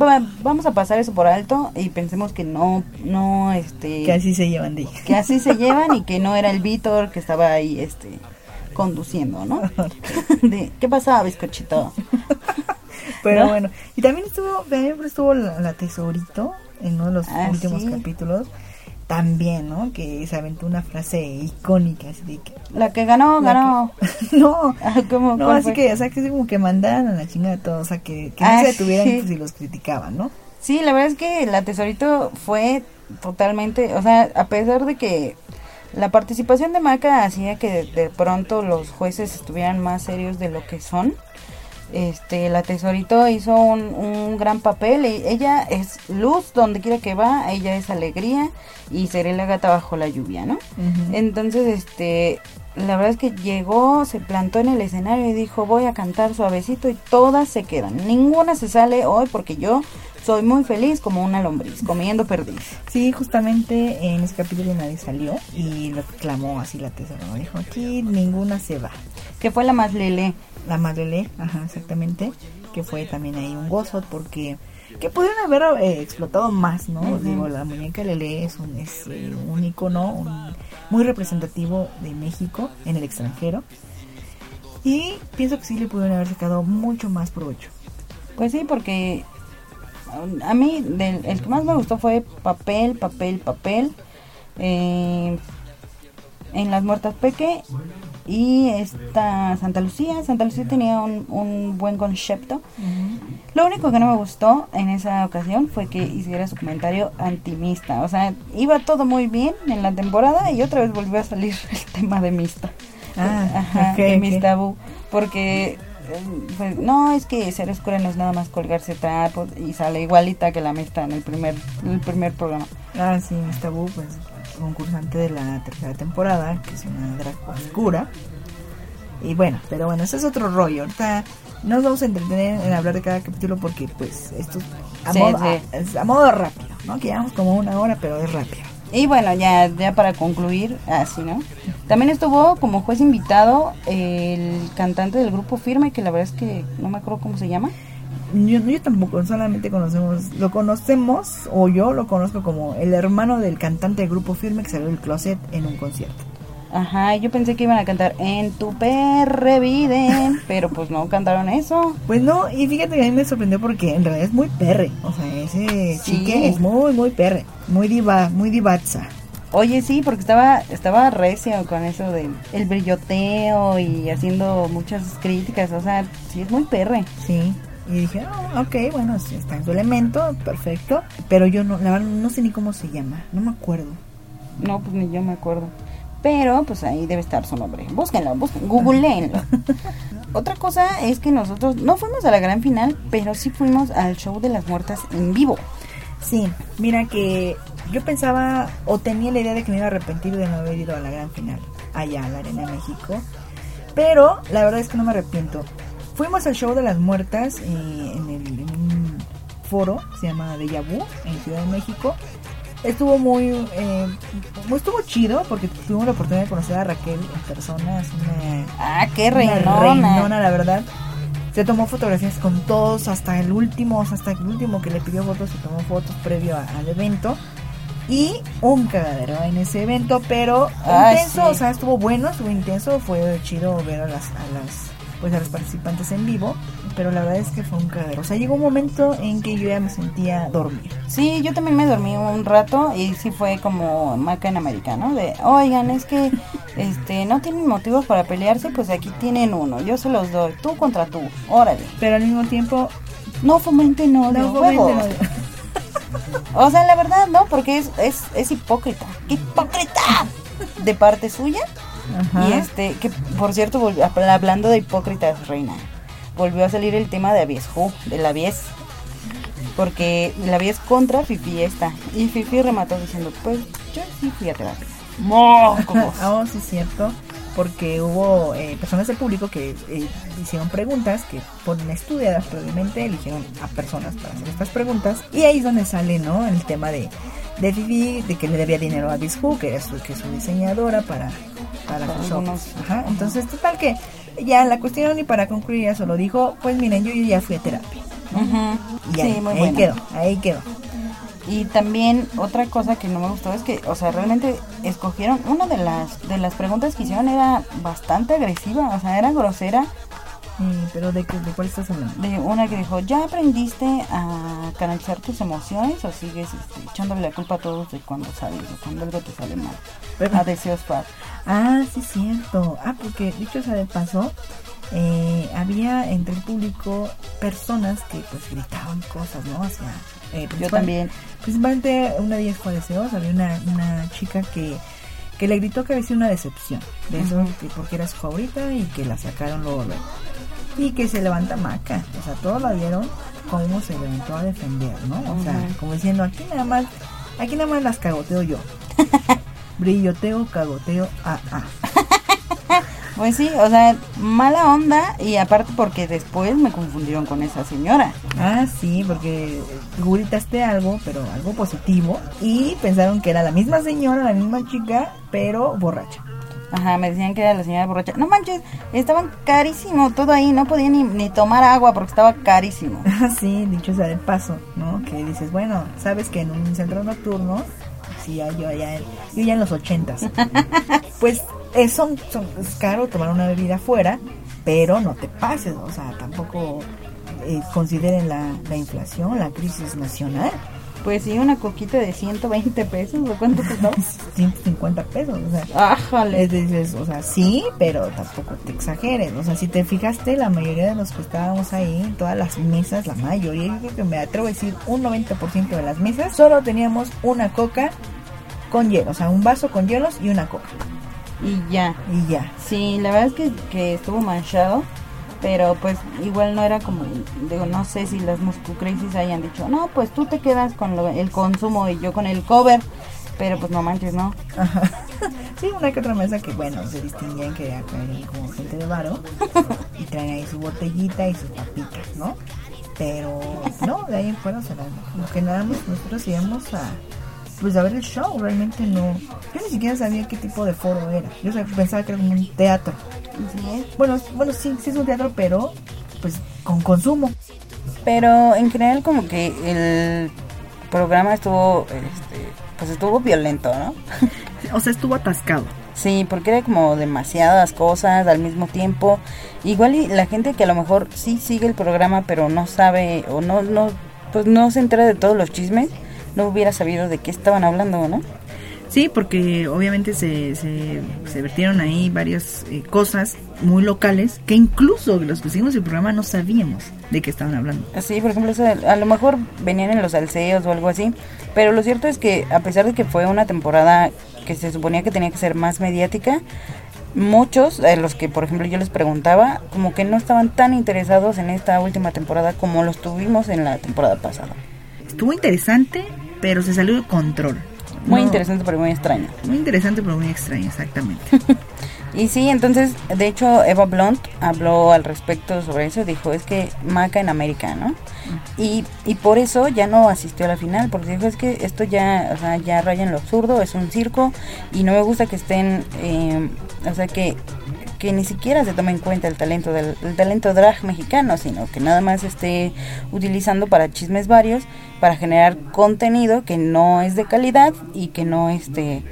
S1: va- vamos a pasar eso por alto y pensemos que no, no, este...
S2: Que así se llevan, dije.
S1: que así se llevan y que no era el Víctor que estaba ahí, este, conduciendo, ¿no? De, ¿Qué pasaba, bizcochito?
S2: Pero
S1: ¿No?
S2: bueno, y también estuvo, también estuvo la, la tesorito en uno de los
S1: Ah,
S2: últimos
S1: sí.
S2: capítulos. También, ¿no? Que se aventó una frase icónica, así de que...
S1: La que ganó,
S2: la
S1: ganó.
S2: que- no,
S1: Ah, ¿cómo?
S2: no,
S1: ¿Cuál
S2: así
S1: fue?
S2: que, o sea, que es como que mandaran a la chingada todos, o sea, que, que
S1: Ah,
S2: no se detuvieran
S1: sí.
S2: pues, si los criticaban, ¿no?
S1: Sí, la verdad es que la Tesorito fue totalmente, o sea, a pesar de que la participación de Maca hacía que de, pronto los jueces estuvieran más serios de lo que son, este, la Tesorito hizo un, un gran papel. y ella es luz donde quiera que va, ella es alegría y seré la gata bajo la lluvia, ¿no? Entonces, este, la verdad es que llegó, se plantó en el escenario y dijo, voy a cantar suavecito y todas se quedan. Ninguna se sale hoy porque yo soy muy feliz como una lombriz, comiendo perdiz.
S2: Sí, justamente en ese capítulo nadie salió y lo clamó así la tesoro. Dijo, aquí ninguna se va.
S1: Que fue la más lele.
S2: La Madrele, ajá, exactamente, que fue también ahí un gozo porque que pudieron haber eh, explotado más, ¿no? Digo, la muñeca Lele es un, es, eh, un icono un- muy representativo de México en el extranjero y pienso que sí le pudieron haber sacado mucho más provecho.
S1: Pues sí, porque a mí del- el que más me gustó fue papel, papel, papel. eh, en las muertas Peque y esta Santa Lucía. Santa Lucía tenía un, un buen concepto. Lo único que no me gustó en esa ocasión fue que hiciera su comentario antimista. O sea, iba todo muy bien en la temporada y otra vez volvió a salir el tema de mista.
S2: Ah,
S1: Ajá, de
S2: ok.
S1: mis tabú. Porque, pues, no, es que ser oscura no es nada más colgarse trapos y sale igualita que la mista en el primer, en el primer programa.
S2: Ah, sí, Miss Tabú, pues concursante de la tercera temporada, que es una drag oscura. Y bueno, pero bueno, ese es otro rollo. Ahorita no nos vamos a entretener en hablar de cada capítulo porque pues esto es a,
S1: Sí,
S2: modo,
S1: sí.
S2: a- es a modo rápido, ¿no? Que llevamos como una hora, pero es rápido.
S1: Y bueno, ya, ya para concluir, así, ¿no? También estuvo como juez invitado el cantante del grupo Firme, que la verdad es que no me acuerdo cómo se llama.
S2: Yo, yo tampoco, solamente conocemos, lo conocemos, o yo lo conozco como el hermano del cantante del grupo firme que salió del closet en un concierto.
S1: Ajá, yo pensé que iban a cantar En tu perre vida, pero pues no cantaron eso.
S2: Pues no, y fíjate que a mí me sorprendió porque en realidad es muy perre. O sea, ese
S1: Sí.
S2: chique es muy, muy perre. Muy diva, muy divaza.
S1: Oye, sí, porque estaba estaba recio con eso de el brilloteo y haciendo muchas críticas, o sea, sí es muy perre.
S2: Sí. Y dije, ah, ok, bueno, sí, está en su elemento, perfecto. Pero yo no, la verdad, no sé ni cómo se llama. No me acuerdo.
S1: No, pues ni yo me acuerdo. Pero pues ahí debe estar su nombre. Búsquenlo, busquen, googleenlo. Otra cosa es que nosotros no fuimos a la gran final, pero sí fuimos al show de las muertas en vivo.
S2: Sí, mira que yo pensaba o tenía la idea de que me iba a arrepentir de no haber ido a la gran final, allá a la Arena México. Pero la verdad es que no me arrepiento. Fuimos al show de las muertas eh, en, el, en un foro, se llama Deja Vu, en Ciudad de México. Estuvo muy, eh, estuvo chido porque tuvimos la oportunidad de conocer a Raquel en persona. Es una,
S1: Ah, qué reinona.
S2: reinona, la verdad. Se tomó fotografías con todos, hasta el último, hasta el último que le pidió fotos, se tomó fotos previo a- al evento. Y un cagadero en ese evento, pero
S1: Ay,
S2: intenso,
S1: sí.
S2: o sea, estuvo bueno, estuvo intenso, fue chido ver a las, a las, pues a los participantes en vivo, pero la verdad es que fue un cagadero. O sea, llegó un momento en que yo ya me sentía dormir.
S1: Sí, yo también me dormí un rato y sí fue como maca en americano de, oigan, es que este no tienen motivos para pelearse, pues aquí tienen uno, yo se los doy, tú contra tú, órale.
S2: Pero al mismo tiempo,
S1: No fomenten odio,
S2: no fomenten odio.
S1: O sea, la verdad, no, porque es, es, es hipócrita. ¡Qué hipócrita! De parte suya.
S2: Ajá.
S1: Y este, que por cierto, volvió- hablando de hipócritas, reina, volvió a salir el tema de Avies Who, de la Avies. Porque la Avies contra Fifi esta. Y Fifi remató diciendo, pues yo sí fui a terapia. ¡Mocos!
S2: Ah, oh, sí, cierto. Porque hubo eh, personas del público que eh, hicieron preguntas que ponen estudiadas previamente, eligieron a personas para hacer estas preguntas y ahí es donde sale, ¿no? El tema de de Vivi, de que le debía dinero a Bishu, que es su, que es su diseñadora para para sus obras. Ajá, entonces total que ya la cuestión y para concluir ya solo dijo, pues miren, yo ya fui a terapia.
S1: Ujú.
S2: Y ahí,
S1: Sí, muy
S2: ahí
S1: bueno.
S2: quedó, ahí quedó.
S1: Y también otra cosa que no me gustó es que, o sea, realmente escogieron una de las de las preguntas que hicieron era bastante agresiva, o sea, era grosera.
S2: Eh, pero de, qué- de cuál estás hablando?
S1: De una que dijo, ¿ya aprendiste a canalizar tus emociones o sigues este, echándole la culpa a todos de cuando sales o cuando algo te sale mal?
S2: Pero-
S1: A deseos fat.
S2: Ah, sí, cierto. Ah, porque dicho sea de paso, eh, había entre el público personas que pues gritaban cosas, ¿no? Hacia, eh,
S1: Yo también.
S2: Principalmente una de ellas fue deseos, había una, una chica que, que le gritó que había sido una decepción, de eso, que porque era su favorita y que la sacaron luego, luego. Y que se levanta maca, o sea, todos la vieron cómo se levantó a defender, ¿no? O sea, como diciendo, aquí nada más, aquí nada más las cagoteo yo. Brilloteo, cagoteo, ah, ah.
S1: Pues sí, o sea, mala onda y aparte porque después me confundieron con esa señora.
S2: Ah, sí, porque tú gritaste algo, pero algo positivo, y pensaron que era la misma señora, la misma chica, pero borracha.
S1: Ajá, me decían que era la señora borracha. No manches, estaban carísimo todo ahí, no podía ni, ni tomar agua porque estaba carísimo.
S2: Ah, sí, dicho sea de paso, ¿no? Que dices, bueno, sabes que en un centro nocturno, sí, yo ya, yo ya en los ochentas, pues es, son, son- es caro tomar una bebida afuera, pero no te pases, o sea, tampoco eh, consideren la, la inflación, la crisis nacional,
S1: Pues sí, una coquita de 120 pesos, ¿o cuánto costaba?
S2: 150 pesos, o sea,
S1: Ájale.
S2: Es dices, o sea, sí, pero tampoco te exageres. O sea, si te fijaste, la mayoría de los que estábamos ahí, todas las mesas, la mayoría, yo creo que me atrevo a decir un 90% de las mesas, solo teníamos una coca con hielo, o sea, un vaso con hielos y una coca.
S1: Y ya.
S2: Y ya.
S1: Sí, la verdad es que, que estuvo manchado, pero pues igual no era como, digo, no sé si las Muscu Crazies hayan dicho, no, pues tú te quedas con lo- el consumo y yo con el cover, pero pues no manches, ¿no?
S2: Ajá. Sí, una que otra mesa que, bueno, se distinguían que acá como gente de varo y traen ahí su botellita y sus papitas, ¿no? Pero, no, de ahí en fuera, o sea, lo que nada más nosotros íbamos a, pues a ver el show, realmente no. Yo ni siquiera sabía qué tipo de foro era. Yo sab- pensaba que era como un teatro. Bueno, bueno, sí, sí es un teatro, pero pues con consumo.
S1: Pero en general como que el programa estuvo, este, pues estuvo violento, ¿no?
S2: O sea, estuvo atascado.
S1: Sí, porque era como demasiadas cosas al mismo tiempo. Igual y la gente que a lo mejor sí sigue el programa pero no sabe o no no pues no se entera de todos los chismes, no hubiera sabido de qué estaban hablando, ¿no?
S2: Sí, porque obviamente se, se, se vertieron ahí varias eh, cosas muy locales que incluso los que seguimos el programa no sabíamos de qué estaban hablando.
S1: Sí, por ejemplo, a lo mejor venían en los alceos o algo así, pero lo cierto es que a pesar de que fue una temporada que se suponía que tenía que ser más mediática, muchos de los que, por ejemplo, yo les preguntaba, como que no estaban tan interesados en esta última temporada como los tuvimos en la temporada pasada.
S2: Estuvo interesante, pero se salió de control.
S1: Muy
S2: No,
S1: interesante, pero muy extraño.
S2: Muy interesante, pero muy extraño, exactamente.
S1: Y sí, entonces, de hecho, Eva Blunt habló al respecto sobre eso. Dijo, es que Maca en América, ¿no? Y, y por eso ya no asistió a la final, porque dijo, es que esto ya, o sea, ya raya en lo absurdo, es un circo y no me gusta que estén, eh, o sea, que, que ni siquiera se tome en cuenta el talento del el talento drag mexicano, sino que nada más esté utilizando para chismes varios, para generar contenido que no es de calidad y que no, este,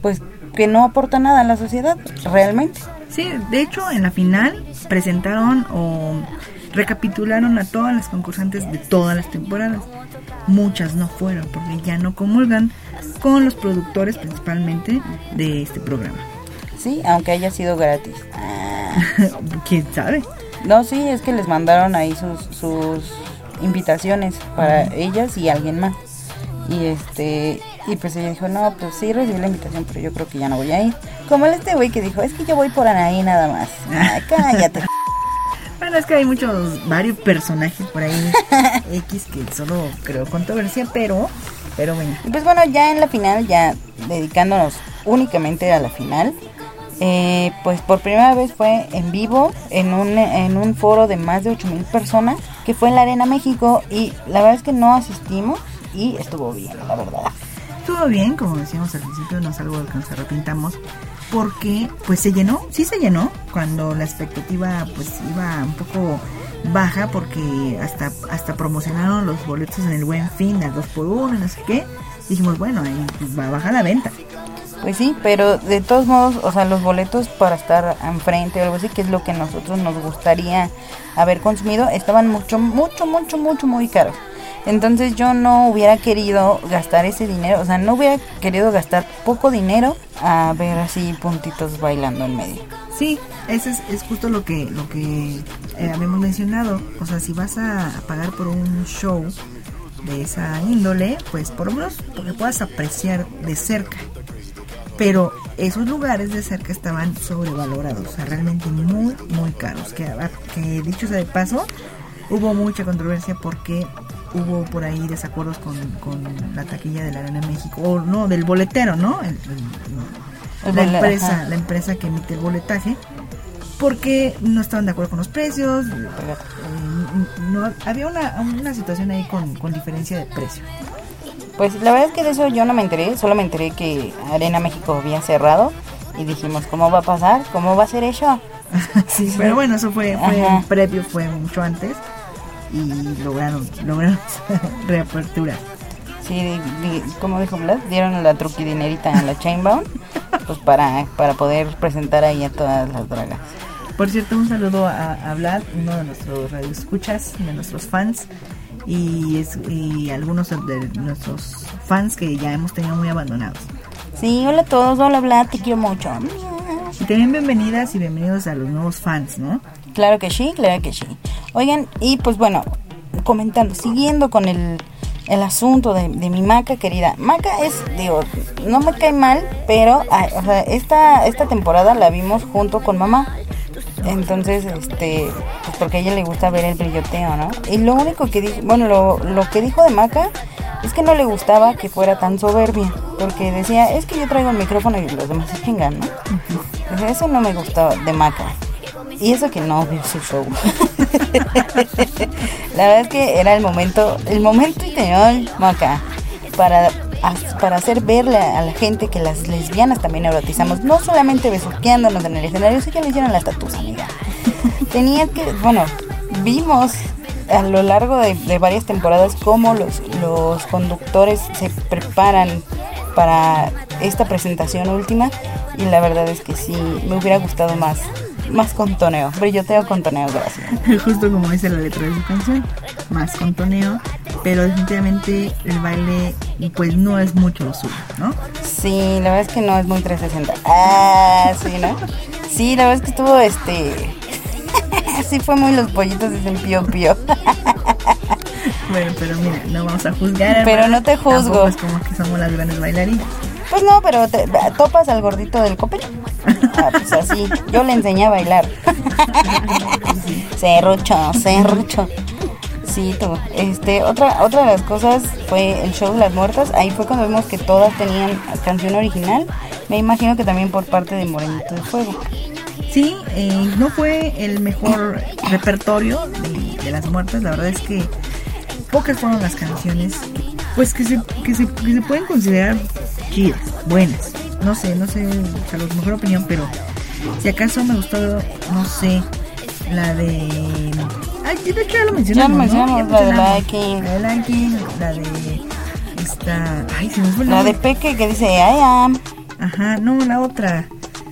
S1: pues, que no aporta nada a la sociedad, realmente.
S2: Sí, de hecho, en la final presentaron o recapitularon a todas las concursantes de todas las temporadas. Muchas no fueron porque ya no comulgan con los productores principalmente de este programa.
S1: Sí, aunque haya sido gratis. Ah.
S2: ¿Quién sabe?
S1: No, sí, es que les mandaron ahí sus, sus invitaciones para ellas y alguien más. Y este, y pues ella dijo, no, pues sí recibí la invitación, pero yo creo que ya no voy a ir. Como el este güey que dijo, es que yo voy por Anaí nada más. Ay, cállate.
S2: Bueno, es que hay muchos, varios personajes por ahí X que solo creo controversia, pero, pero bueno.
S1: Y pues bueno, ya en la final, ya dedicándonos únicamente a la final, eh, pues por primera vez fue en vivo en un, en un foro de más de 8 mil personas que fue en la Arena México y la verdad es que no asistimos y estuvo bien, la verdad.
S2: Estuvo bien, como decíamos al principio, no es algo que nos arrepintamos porque pues se llenó, sí se llenó cuando la expectativa pues iba un poco baja porque hasta hasta promocionaron los boletos en el Buen Fin al 2 por 1 no sé qué. Dijimos, bueno, ahí pues, va a bajar la venta.
S1: Pues sí, pero de todos modos, o sea, los boletos para estar enfrente o algo así, que es lo que nosotros nos gustaría haber consumido, estaban mucho, mucho, mucho, mucho, muy caros. Entonces yo no hubiera querido gastar ese dinero, o sea, no hubiera querido gastar poco dinero a ver así puntitos bailando en medio.
S2: Sí, eso es, es justo lo que lo que eh, habíamos mencionado. O sea, si vas a, a pagar por un show de esa índole, pues por lo menos que puedas apreciar de cerca pero esos lugares de cerca estaban sobrevalorados, o sea, realmente muy, muy caros. Que, que dicho sea de paso, hubo mucha controversia porque hubo por ahí desacuerdos con, con la taquilla de la Arena México, o no, del boletero, ¿no? El, el, la, empresa, la empresa que emite el boletaje, porque no estaban de acuerdo con los precios, eh, no, había una, una situación ahí con, con diferencia de precio.
S1: Pues la verdad es que de eso yo no me enteré, solo me enteré que Arena México había cerrado y dijimos, ¿cómo va a pasar? ¿Cómo va a ser eso?
S2: sí, pero bueno, eso fue, fue previo, fue mucho antes y lograron, lograron reapertura.
S1: Sí, como dijo Vlad, dieron la truquidinerita en la Chainbound pues para, para poder presentar ahí a todas las dragas.
S2: Por cierto, un saludo a, a Vlad, uno de nuestros radioescuchas, de nuestros fans y, es, y algunos de nuestros fans que ya hemos tenido muy abandonados.
S1: Sí, hola a todos, hola Vlad, te quiero mucho.
S2: Y también bienvenidas y bienvenidos a los nuevos fans, ¿no?
S1: Claro que sí, claro que sí. Oigan, y pues bueno, comentando, siguiendo con el, el asunto de, de, mi maca querida. Maca es, digo, no me cae mal, pero o sea, esta, esta temporada la vimos junto con mamá. Entonces, este, pues porque a ella le gusta ver el brilloteo, ¿no? Y lo único que dijo, bueno, lo, lo que dijo de Maca es que no le gustaba que fuera tan soberbia, porque decía, es que yo traigo el micrófono y los demás se chingan, ¿no? Entonces, eso no me gustó de Maca. Y eso que no vio su show. La verdad es que era el momento, el momento ideal, Maca, para para hacer verle a la gente que las lesbianas también erotizamos, no solamente besuqueándonos en el escenario, sí que le hicieron las tatuas, amiga. Tenía que, bueno, vimos a lo largo de, de, varias temporadas cómo los, los conductores se preparan para esta presentación última y la verdad es que sí, me hubiera gustado más más contoneo, brilloteo contoneo, gracias.
S2: Justo como dice la letra de su canción, más contoneo, pero definitivamente el baile pues no es mucho lo suyo, ¿no?
S1: Sí, la verdad es que no es muy 360. Ah, sí, ¿no? Sí, la verdad es que estuvo este... sí fue muy los pollitos de pío pío.
S2: bueno, pero mira, no vamos a juzgar.
S1: Pero no te juzgo.
S2: Es como que somos las grandes bailarinas.
S1: Pues no, pero te, topas al gordito del copecho. Ah, pues así. Yo le enseñé a bailar. Cerrucho, cerrucho. Sí, tú. Este, otra, otra de las cosas fue el show de las muertas. Ahí fue cuando vimos que todas tenían canción original. Me imagino que también por parte de Morenito de Fuego.
S2: Sí, eh, no fue el mejor repertorio de, las muertas. La verdad es que pocas fueron las canciones pues que se, que se, que se pueden considerar chidas, buenas. No sé, no sé, a lo mejor opinión, pero si acaso me gustó, no sé, la de. Ay, de hecho ya lo mencionamos.
S1: Ya lo mencionamos,
S2: ¿no?
S1: la de Liking.
S2: La de Liking, la de. Esta. Ay, se me fue
S1: La de Peque que dice I am.
S2: Ajá, no, la otra.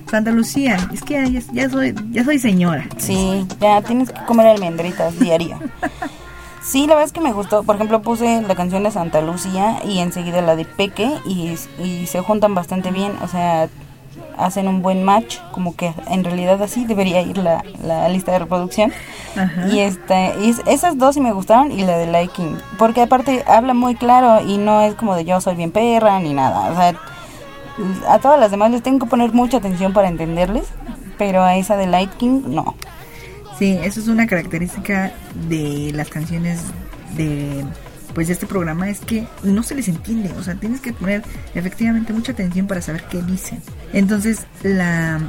S2: Santa Lucía, es que ya, ya soy ya soy señora.
S1: Sí, ya tienes que comer almendritas diario. Sí, la verdad es que me gustó. Por ejemplo, puse la canción de Santa Lucía y enseguida la de Peque y, y se juntan bastante bien. O sea, hacen un buen match, como que en realidad así debería ir la, la lista de reproducción. Ajá. Y este, y esas dos sí me gustaron y la de Liking, porque aparte habla muy claro y no es como de yo soy bien perra ni nada. O sea, a todas las demás les tengo que poner mucha atención para entenderles, pero a esa de Liking no.
S2: Sí, eso es una característica de las canciones de pues de este programa es que no se les entiende, o sea, tienes que poner efectivamente mucha atención para saber qué dicen. Entonces, la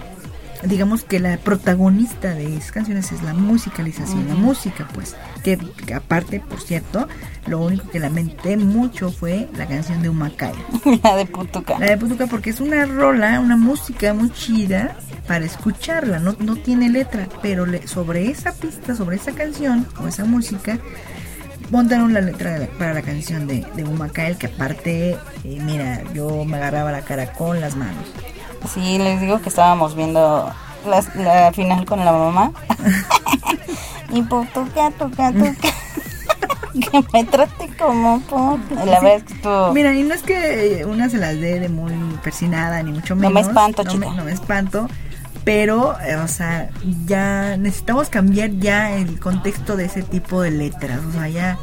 S2: digamos que la protagonista de esas canciones es la musicalización, la música, pues. Que, aparte, por cierto, lo único que lamenté mucho fue la canción de Humacay.
S1: la de Putuca.
S2: La de Putuca, porque es una rola, una música muy chida para escucharla, no, no tiene letra, pero sobre esa pista, sobre esa canción o esa música, montaron la letra para la canción de, de Humacay, que aparte, eh, mira, yo me agarraba la cara con las manos.
S1: Sí, les digo que estábamos viendo la, final con la mamá. y por toca, toca, toca. que me trate como por... La verdad es que estuvo...
S2: Mira, y no es que una se las dé de muy persinada, ni mucho menos.
S1: No me espanto,
S2: no no me espanto. Pero, eh, o sea, ya necesitamos cambiar ya el contexto de ese tipo de letras. O sea, ya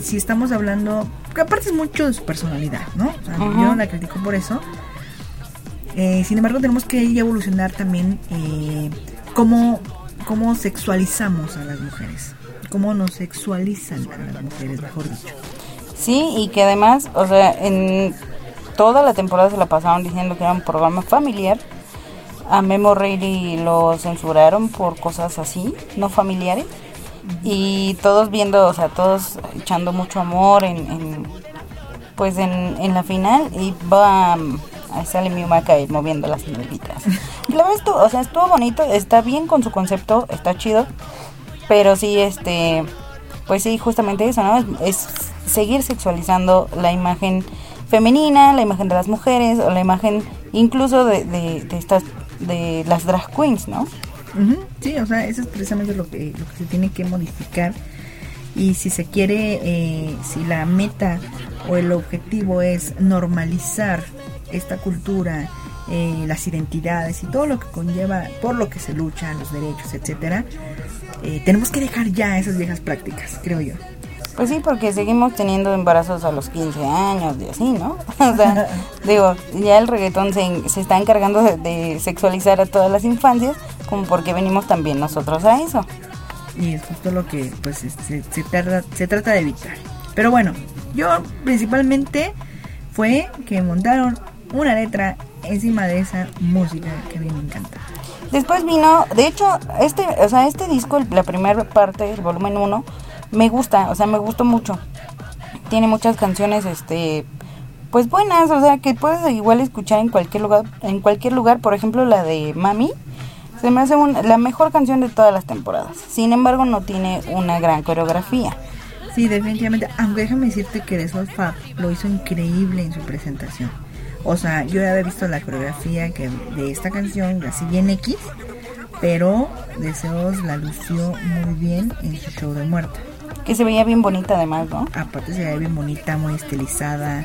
S2: si estamos hablando, que aparte es mucho de su personalidad, ¿no? O sea, yo la critico por eso. Eh, sin embargo, tenemos que evolucionar también eh, cómo, cómo sexualizamos a las mujeres, cómo nos sexualizan a las mujeres, mejor dicho.
S1: Sí, y que además, o sea, en toda la temporada se la pasaron diciendo que era un programa familiar. A Memo Reilly lo censuraron por cosas así, no familiares. Y todos viendo, o sea, todos echando mucho amor en, pues en, en la final y va Ahí sale mi maca moviendo las nalguitas. La verdad estuvo, o sea, estuvo bonito, está bien con su concepto, está chido. Pero sí, este, pues sí, justamente eso, ¿no? Es, seguir sexualizando la imagen femenina, la imagen de las mujeres, o la imagen incluso de, estas, de las drag queens, ¿no?
S2: Sí, o sea, eso es precisamente lo que, lo que se tiene que modificar. Y si se quiere, eh, si la meta o el objetivo es normalizar esta cultura, eh, las identidades y todo lo que conlleva, por lo que se lucha, los derechos, etcétera, eh, tenemos que dejar ya esas viejas prácticas, creo yo.
S1: Pues sí, porque seguimos teniendo embarazos a los 15 años y así, ¿no? o sea, digo, ya el reggaetón se, se está encargando de, sexualizar a todas las infancias, como porque venimos también nosotros a eso.
S2: Y es justo lo que pues se, se, trata, se trata de evitar. Pero bueno, yo principalmente fue que montaron una letra encima de esa música que a mí me encanta.
S1: Después vino, de hecho, este, o sea, este disco, la primera parte, el volumen 1, me gusta, o sea, me gustó mucho. Tiene muchas canciones, este, pues buenas, o sea, que puedes igual escuchar en cualquier lugar, en cualquier lugar, por ejemplo, la de Mami, se me hace la mejor canción de todas las temporadas. Sin embargo, no tiene una gran coreografía.
S2: Sí, definitivamente, aunque déjame decirte que Soul Fab lo hizo increíble en su presentación. O sea, yo había visto la coreografía que de esta canción, así bien X, pero Deseos la lució muy bien en su show de muerta.
S1: Que se veía bien bonita además, ¿no?
S2: Aparte se veía bien bonita, muy estilizada,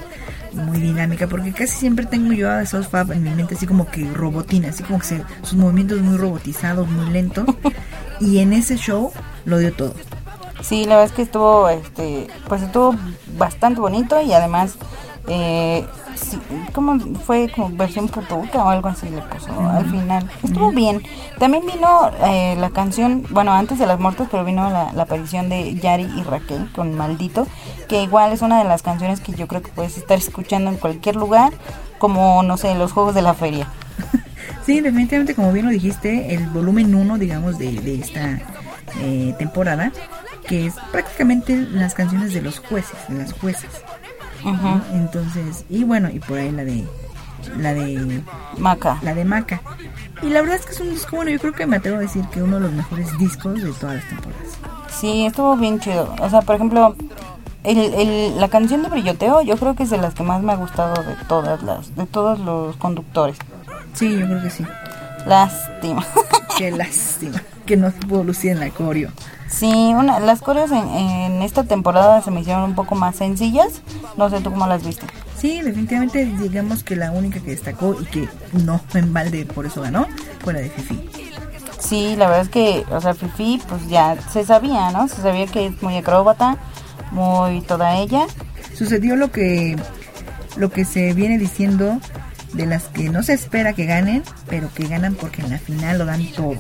S2: muy dinámica, porque casi siempre tengo yo a Deseos Fab en mi mente así como que robotina, así como que sus movimientos muy robotizados, muy lentos. y en ese show lo dio todo.
S1: Sí, la verdad es que estuvo, este, pues estuvo bastante bonito y además eh, sí, como fue como versión putuca o algo así le puso al final. Estuvo bien. También vino eh, la canción, bueno, antes de las muertes, pero vino la, aparición de Yari y Raquel con Maldito, que igual es una de las canciones que yo creo que puedes estar escuchando en cualquier lugar, como, no sé, los juegos de la feria.
S2: Sí, definitivamente, como bien lo dijiste, el volumen 1, digamos, de, de esta eh, temporada, que es prácticamente las canciones de los jueces, de las juezas. Entonces, y bueno, y por ahí la de la de
S1: Maca.
S2: La de Maca. Y la verdad es que es un disco bueno, yo creo que me atrevo a decir que uno de los mejores discos de todas las temporadas.
S1: Sí, estuvo bien chido. O sea, por ejemplo, el, el, la canción de Brilloteo yo creo que es de las que más me ha gustado de todas las de todos los conductores.
S2: Sí, yo creo que sí.
S1: Lástima.
S2: Qué lástima que no pudo lucir en la coreo.
S1: Sí, una, las coreos en, esta temporada se me hicieron un poco más sencillas. No sé tú cómo las viste.
S2: Sí, definitivamente digamos que la única que destacó y que no fue en balde, por eso ganó, fue la de Fifi.
S1: Sí, la verdad es que, o sea, Fifi, pues ya se sabía, ¿no? Se sabía que es muy acróbata, muy toda ella.
S2: Sucedió lo que, lo que se viene diciendo de las que no se espera que ganen, pero que ganan porque en la final lo dan todo.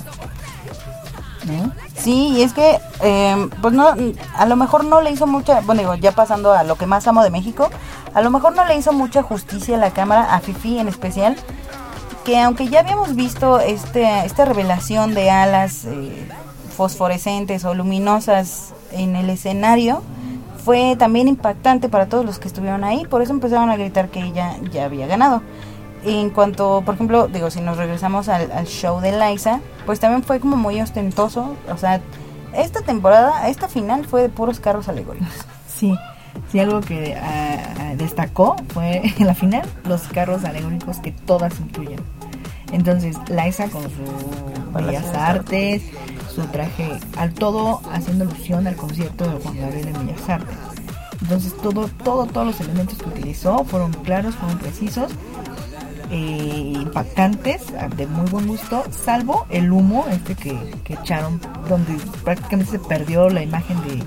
S1: Sí, y es que, em, pues no, a lo mejor no le hizo mucha, bueno, digo, ya pasando a lo que más amo de México, a lo mejor no le hizo mucha justicia a la cámara, a Fifi en especial, que aunque ya habíamos visto este, esta revelación de alas eh, fosforescentes o luminosas en el escenario, fue también impactante para todos los que estuvieron ahí, por eso empezaron a gritar que ella ya había ganado. En cuanto, por ejemplo, digo, si nos regresamos al, al show de Liza, pues también fue como muy ostentoso, o sea, esta temporada, esta final fue de puros carros alegóricos.
S2: Sí, sí, algo que ah, destacó fue en la final los carros alegóricos que todas incluyen. Entonces, Liza con su Bellas Artes, su traje, al todo haciendo alusión al concierto de Juan Gabriel en Bellas Artes. Entonces, todo, todo, todos los elementos que utilizó fueron claros, fueron precisos, eh, impactantes, de muy buen gusto, salvo el humo este que, que echaron, donde prácticamente se perdió la imagen de,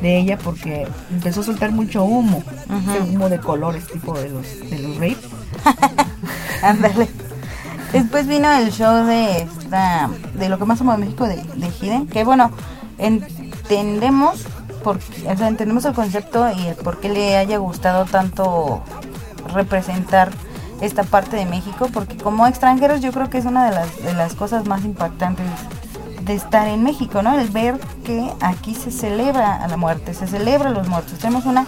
S2: de ella porque empezó a soltar mucho humo, ese humo de colores tipo de los de los rape.
S1: Ándale. Después vino el show de esta, de lo que más amo de México de, de Hidden, que bueno, entendemos porque, o sea, entendemos el concepto y el por qué le haya gustado tanto representar esta parte de México, porque como extranjeros yo creo que es una de las, de las cosas más impactantes de estar en México, ¿no? El ver que aquí se celebra a la muerte, se celebra a los muertos. Tenemos una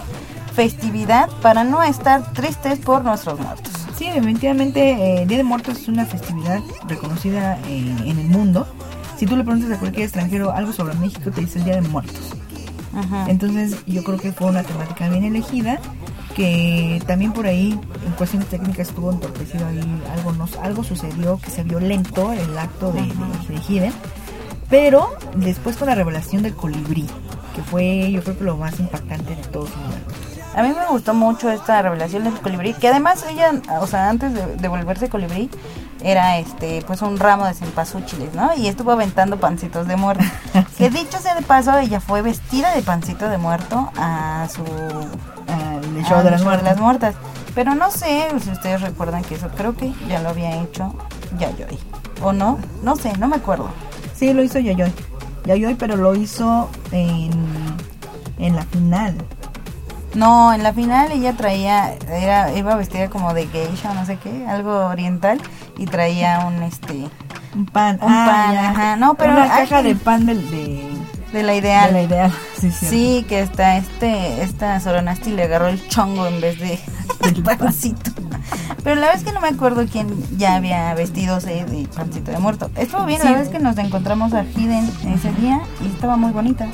S1: festividad para no estar tristes por nuestros muertos.
S2: Sí, definitivamente eh, Día de Muertos es una festividad reconocida eh, en el mundo. Si tú le preguntas a cualquier extranjero algo sobre México, te dice el Día de Muertos. Entonces yo creo que fue una temática bien elegida, que también por ahí en cuestiones técnicas estuvo entorpecido ahí, algo, nos, algo sucedió que se vio lento el acto de, de, de pero después con la revelación del colibrí, que fue yo creo que lo más impactante de todos
S1: a mí me gustó mucho esta revelación del colibrí, que además ella, o sea, antes de, volverse colibrí, era este, pues un ramo de cempasúchiles, ¿no? Y estuvo aventando pancitos de muerto. Que dicho sea de paso, ella fue vestida de pancito de muerto a su
S2: uh, show de las, muertas.
S1: las muertas. Pero no sé si ustedes recuerdan que eso creo que ya lo había hecho Yayoi. ¿O no? No sé, no me acuerdo.
S2: Sí, lo hizo Yayoi. Yayoi, pero lo hizo en, en la final.
S1: No, en la final ella traía, era, iba vestida como de geisha, no sé qué, algo oriental, y traía un este
S2: un pan,
S1: un ah, pan, ajá, no, pero
S2: una caja de pan del, de,
S1: de la ideal.
S2: De la ideal, sí,
S1: sí, que está este, esta Soronasti le agarró el chongo en vez de del pancito. Pero la vez que no me acuerdo quién ya había vestidos de pancito de muerto. Estuvo bien, la vez que nos encontramos a Hiden ese día y estaba muy bonita.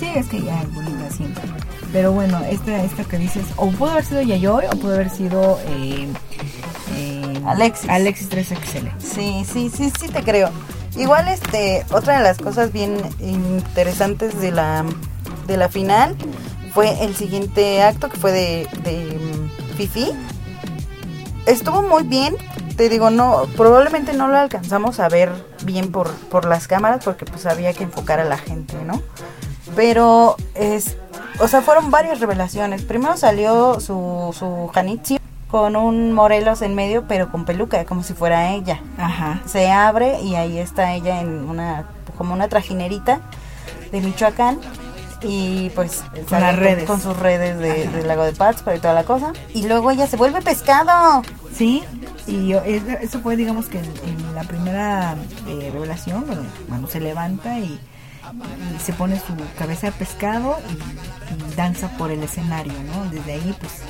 S2: Sí, es que ya es bonita siempre. Pero bueno, esta, esta que dices, o pudo haber sido Yayoi o pudo haber sido eh,
S1: eh, Alexis.
S2: Alexis 3XL.
S1: Sí, sí, sí, sí te creo. Igual, este, otra de las cosas bien interesantes de la, de la final fue el siguiente acto que fue de, de mm, Fifi. Estuvo muy bien, te digo, no, probablemente no lo alcanzamos a ver bien por, por las cámaras porque pues había que enfocar a la gente, ¿no? Pero es, o sea, fueron varias revelaciones. Primero salió su, su Hanitsu con un Morelos en medio, pero con peluca, como si fuera ella.
S2: Ajá.
S1: Se abre y ahí está ella en una, como una trajinerita de Michoacán. Y pues
S2: con las redes.
S1: Con sus redes de, lago de Pats y toda la cosa. Y luego ella se vuelve pescado.
S2: Sí, y eso fue, digamos que en, la primera eh, revelación, cuando se levanta y y se pone su cabeza de pescado y, danza por el escenario, ¿no? Desde ahí, pues,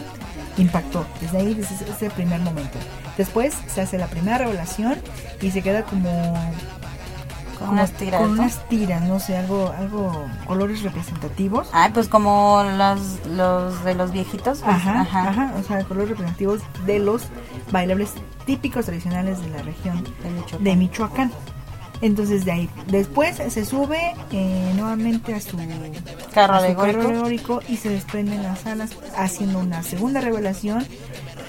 S2: impactó. Desde ahí, desde ese, primer momento. Después se hace la primera revelación y se queda como
S1: con unas tiras.
S2: Con unas tiras, no sé, algo, algo, colores representativos.
S1: Ay, pues como los, los de los viejitos. Pues,
S2: ajá, ajá, o sea, colores representativos de los bailables típicos tradicionales de la región De Michoacán. Entonces de ahí, después se sube eh, nuevamente a su
S1: carro,
S2: alegórico. y se desprenden las alas haciendo una segunda revelación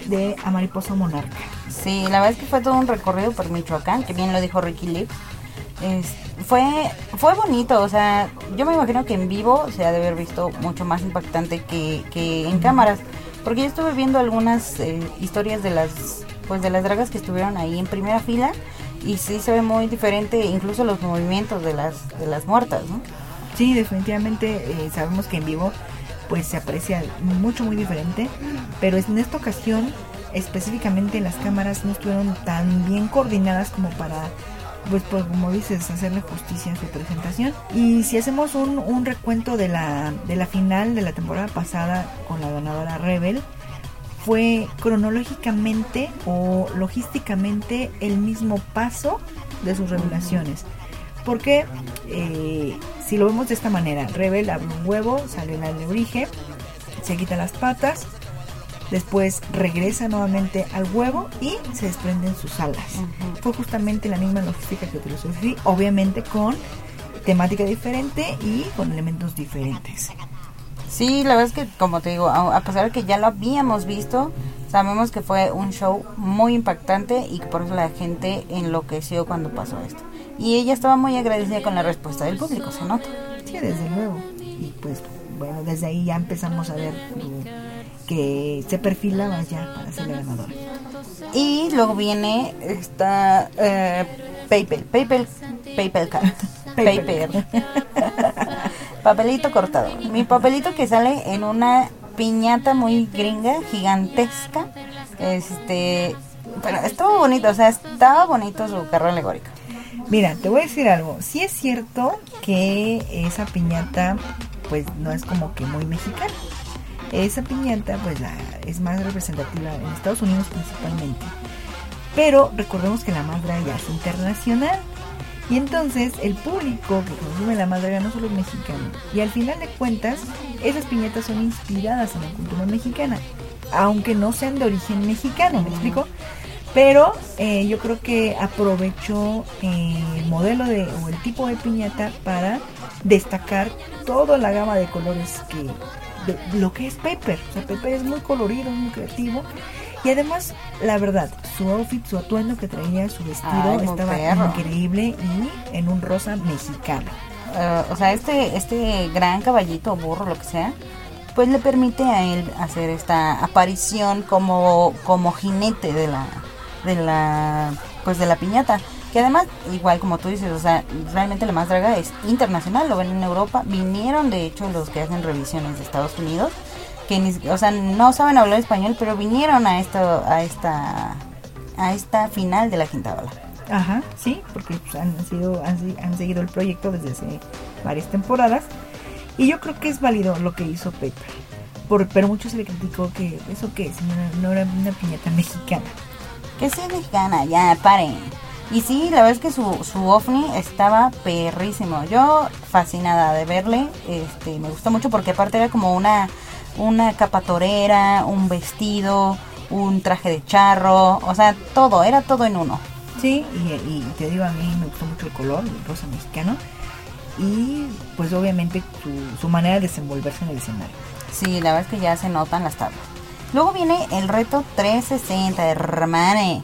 S2: de a Mariposa Monarca.
S1: Sí, la verdad es que fue todo un recorrido por Michoacán, que bien lo dijo Ricky Lee. fue fue bonito, o sea, yo me imagino que en vivo se ha de haber visto mucho más impactante que, que en cámaras, porque yo estuve viendo algunas eh, historias de las pues de las dragas que estuvieron ahí en primera fila y sí se ve muy diferente incluso los movimientos de las de las muertas ¿no?
S2: sí definitivamente eh, sabemos que en vivo pues se aprecia mucho muy diferente pero en esta ocasión específicamente las cámaras no estuvieron tan bien coordinadas como para pues, pues como dices, hacerle justicia a su presentación. Y si hacemos un, un recuento de la, de la final de la temporada pasada con la ganadora Rebel, fue cronológicamente o logísticamente el mismo paso de sus revelaciones. Porque eh, si lo vemos de esta manera, Rebel abre un huevo, sale la alebrije, se quita las patas, después regresa nuevamente al huevo y se desprenden sus alas. Fue justamente la misma logística que utilizó obviamente con temática diferente y con elementos diferentes.
S1: Sí, la verdad es que, como te digo, a pesar de que ya lo habíamos visto, sabemos que fue un show muy impactante y que por eso la gente enloqueció cuando pasó esto. Y ella estaba muy agradecida con la respuesta del público, se nota.
S2: Sí, desde luego. Y pues, bueno, desde ahí ya empezamos a ver que se perfilaba ya para ser la ganadora.
S1: Y luego viene esta eh, PayPal, PayPal, PayPal Card. Paper. Papelito cortado. Mi papelito que sale en una piñata muy gringa, gigantesca. Este, pero estuvo bonito, o sea, estaba bonito su carro alegórico.
S2: Mira, te voy a decir algo. Sí es cierto que esa piñata, pues no es como que muy mexicana. Esa piñata, pues es más representativa en Estados Unidos principalmente. Pero recordemos que la madre ya es internacional. Y entonces el público que consume la madre no solo es mexicano. Y al final de cuentas, esas piñatas son inspiradas en la cultura mexicana. Aunque no sean de origen mexicano, ¿me explico? Pero eh, yo creo que aprovechó eh, el modelo de, o el tipo de piñata para destacar toda la gama de colores que lo que es Pepper. O sea, Pepper es muy colorido, muy creativo y además, la verdad, su outfit, su atuendo que traía, su vestido, estaba increíble y en un rosa mexicano.
S1: Eh, o sea, este, este gran caballito burro, lo que sea, pues le permite a él hacer esta aparición como, como jinete de la, de la, pues de la piñata. Que además, igual como tú dices, o sea, realmente la más draga es internacional, lo ven en Europa. Vinieron, de hecho, los que hacen revisiones de Estados Unidos que ni, o sea, no saben hablar español, pero vinieron a esto, a esta, a esta final de la quinta ola.
S2: Ajá, sí, porque pues, han sido, han, seguido el proyecto desde hace varias temporadas y yo creo que es válido lo que hizo Pepper. Por, pero mucho se le criticó que eso que no, no, era una piñata mexicana.
S1: Que sí mexicana, ya paren. Y sí, la verdad es que su, su ovni estaba perrísimo. Yo fascinada de verle, este, me gustó mucho porque aparte era como una una capa torera, un vestido, un traje de charro, o sea, todo, era todo en uno.
S2: Sí, y, te digo, a mí me gustó mucho el color, el rosa mexicano, y pues obviamente su, manera de desenvolverse en el escenario.
S1: Sí, la verdad es que ya se notan las tablas. Luego viene el reto 360, hermane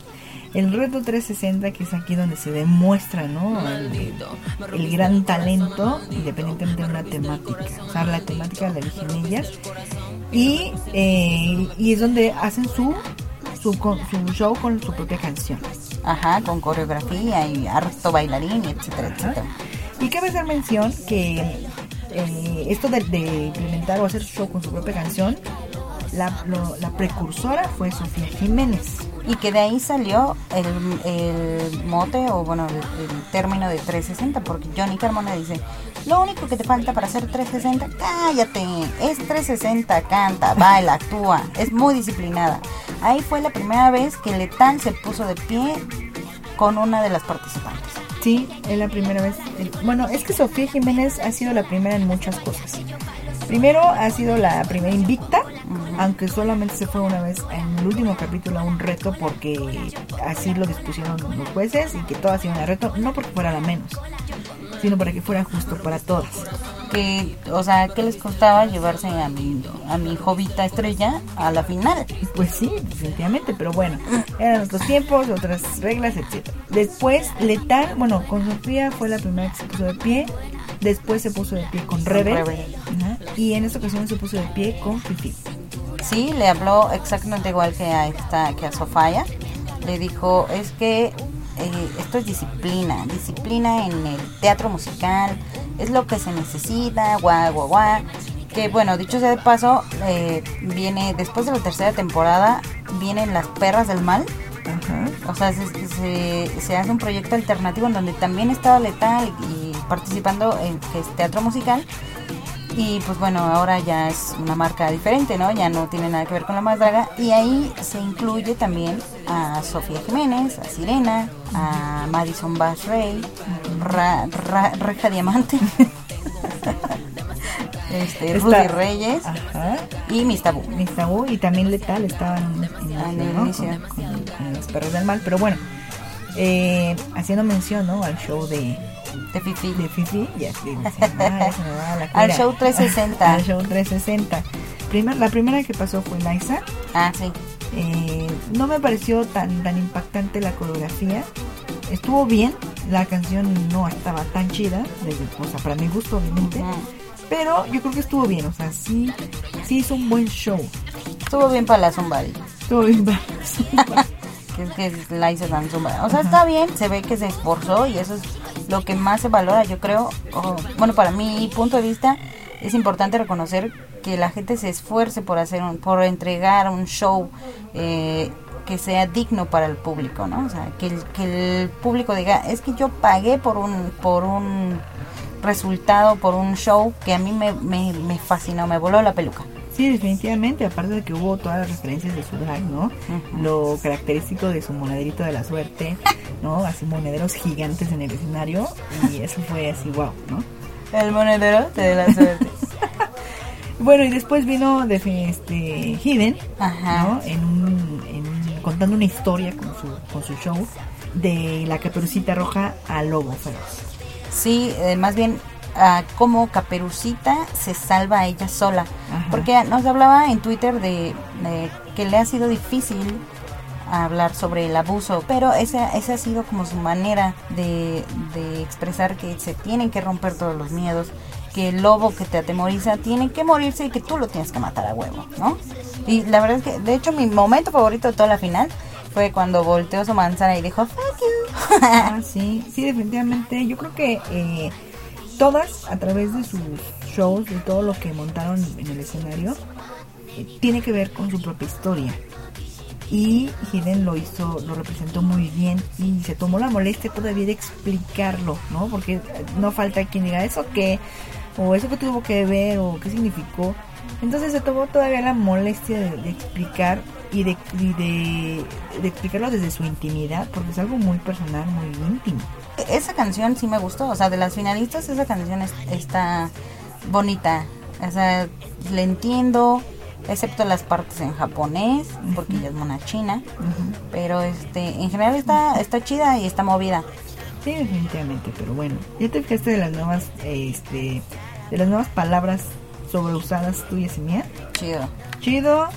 S2: el reto 360 que es aquí donde se demuestra ¿no? el, gran talento independientemente de una temática o sea la temática la eligen ellas y, eh, y es donde hacen su su, su show con su propia canción.
S1: Ajá con coreografía y harto bailarín etcétera etcétera.
S2: Y cabe hacer mención que eh, esto de, de, implementar o hacer su show con su propia canción la, la precursora fue Sofía Jiménez.
S1: Y que de ahí salió el, mote o bueno el, término de 360 porque Johnny Carmona dice lo único que te falta para hacer 360 cállate es 360 canta baila actúa es muy disciplinada ahí fue la primera vez que Letal se puso de pie con una de las participantes.
S2: Sí es la primera vez. Bueno es que Sofía Jiménez ha sido la primera en muchas cosas Primero ha sido la primera invicta, aunque solamente se fue una vez en el último capítulo a un reto porque así lo dispusieron los jueces y que todas iban a reto, no porque fuera la menos, sino para que fuera justo para todas.
S1: Que, o sea, ¿qué les costaba llevarse a mi, a mi jovita estrella a la final?
S2: Pues sí, definitivamente, pero bueno, eran otros tiempos, otras reglas, etcétera. Después, Letal, bueno, con Sofía fue la primera que se puso de pie, después se puso de pie con Rebel, y en esta ocasión se puso de pie con Fifi.
S1: Sí, le habló exactamente igual que a esta, que a Sofía. Le dijo, es que eh, esto es disciplina, disciplina en el teatro musical, es lo que se necesita, guau, guau, guau. Que bueno, dicho sea de paso, eh, viene después de la tercera temporada, vienen las perras del mal.
S2: Ajá.
S1: O sea, se, se- se hace un proyecto alternativo en donde también estaba Letal y participando en que es teatro musical. Y pues bueno, ahora ya es una marca diferente, ¿no? Ya no tiene nada que ver con la más draga. Y ahí se incluye también a Sofía Jiménez, a Sirena, a Madison Bass Ray, Ra- Ra- Reja Diamante, este,
S2: Está-
S1: Rudy Reyes
S2: Ajá.
S1: y Miss Tabú.
S2: Miss Tabú y también Letal estaban en,
S1: Ah, el
S2: ¿no?
S1: inicio.
S2: Con, con- con los perros del mal. Pero bueno, eh, haciendo mención ¿no? al show de,
S1: De Fifi.
S2: de Fifi, ya te dicen, "Ah, ya se me va la
S1: Al
S2: cuera".
S1: show 360.
S2: al show 360. Primer, la primera que pasó fue Liza.
S1: Ah, sí.
S2: Eh, no me pareció tan, tan impactante la coreografía. Estuvo bien, la canción no estaba tan chida, desde, o sea, para mi gusto obviamente. Pero yo creo que estuvo bien, o sea, sí, sí hizo un buen show.
S1: Estuvo bien para la Zumba.
S2: Estuvo bien.
S1: que es que la hizo tan. O sea, está bien, se ve que se esforzó y eso es lo que más se valora, yo creo. O, bueno, para mi punto de vista, es importante reconocer que la gente se esfuerce por hacer un, por entregar un show eh, que sea digno para el público, ¿no? O sea, que el, que el público diga, es que yo pagué por un, por un resultado, por un show que a mí me, me, me fascinó, me voló la peluca.
S2: Sí, definitivamente, aparte de que hubo todas las referencias de su drag, ¿no? Lo característico de su monederito de la suerte, ¿no? Así monederos gigantes en el escenario y eso fue así, wow, ¿no?
S1: El monedero da la suerte.
S2: Bueno, y después vino de este Hidden,
S1: Ajá.
S2: ¿no? En un, en contando una historia con su, con su show de la caperucita roja a lobo feroz.
S1: Sí, eh, más bien ah, como Caperucita se salva a ella sola.
S2: Ajá.
S1: Porque nos hablaba en Twitter de, de que le ha sido difícil hablar sobre el abuso, pero esa, esa ha sido como su manera de, de expresar que se tienen que romper todos los miedos, que el lobo que te atemoriza tiene que morirse y que tú lo tienes que matar a huevo, ¿no? Y la verdad es que, de hecho, mi momento favorito de toda la final fue cuando volteó su manzana y dijo, fuck you.
S2: Ah, sí, sí, definitivamente. Yo creo que eh, todas, a través de sus shows, de todo lo que montaron en el escenario, eh, tiene que ver con su propia historia. Y Hidden lo hizo, lo representó muy bien y se tomó la molestia todavía de explicarlo, ¿no? Porque eh, no falta quien diga eso que, o eso que tuvo que ver, o qué significó. Entonces se tomó todavía la molestia de, explicar y, de explicarlo desde su intimidad, porque es algo muy personal, muy íntimo.
S1: Esa canción sí me gustó, o sea, de las finalistas esa canción es- está bonita, o sea, le entiendo, excepto las partes en japonés, porque ella es mona china, pero este, en general está, está chida y está movida.
S2: Sí, definitivamente, pero bueno, ya te fijaste de las nuevas, este, de las nuevas palabras sobreusadas tuyas y mías.
S1: Chido.
S2: Chido,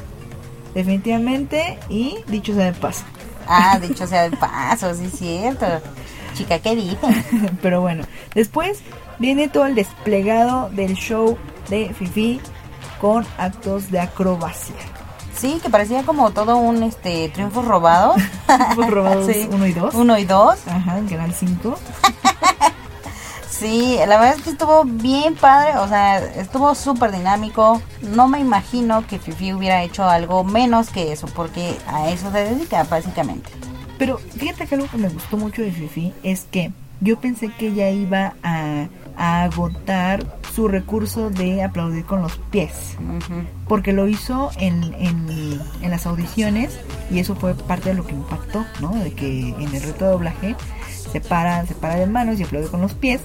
S2: definitivamente, y dicho sea de paso.
S1: Ah, dicho sea de paso, sí es cierto. Chica, ¿qué dice?
S2: pero bueno, después viene todo el desplegado del show de Fifi con actos de acrobacia.
S1: Sí, que parecía como todo un este triunfo robado.
S2: Fue robados
S1: Sí.
S2: uno y dos.
S1: Uno y dos.
S2: Ajá, en Canal 5.
S1: Sí, la verdad es que estuvo bien padre, o sea, estuvo súper dinámico. No me imagino que Fifi hubiera hecho algo menos que eso, porque a eso se dedica básicamente.
S2: Pero fíjate que algo que me gustó mucho de Fifi es que yo pensé que ella iba a, a agotar su recurso de aplaudir con los pies. Porque lo hizo en, en, en las audiciones y eso fue parte de lo que impactó, ¿no? De que en el reto de doblaje se para, se para de manos y aplaude con los pies.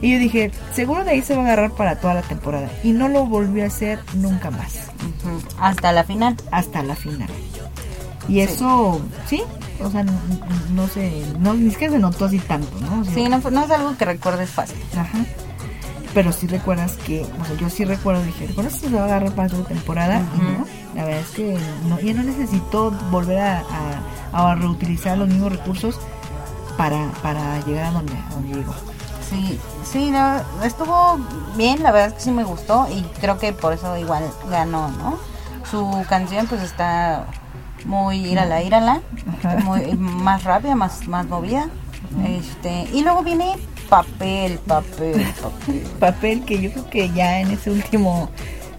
S2: Y yo dije, seguro de ahí se va a agarrar para toda la temporada. Y no lo volvió a hacer nunca más.
S1: Hasta la final.
S2: Hasta la final. Y eso, sí, o sea, n- n- no sé, no, ni siquiera se notó así tanto, ¿no? O sea,
S1: Sí, no, no es algo que recuerdes fácil.
S2: Ajá. Pero sí recuerdas que, o sea, yo sí recuerdo, dije, ¿recuerdas que se va a agarrar para toda temporada?
S1: Ujú.
S2: no, la verdad es que no, ella no necesitó volver a, a- a reutilizar los mismos recursos para, para llegar a donde, a donde llegó.
S1: Sí, sí, no, estuvo bien, la verdad es que sí me gustó y creo que por eso igual ganó, ¿no? Su canción pues está muy írala, írala, muy, más rápida, más, más movida. Este, y luego viene Papel, papel, papel.
S2: papel que yo creo que ya en ese último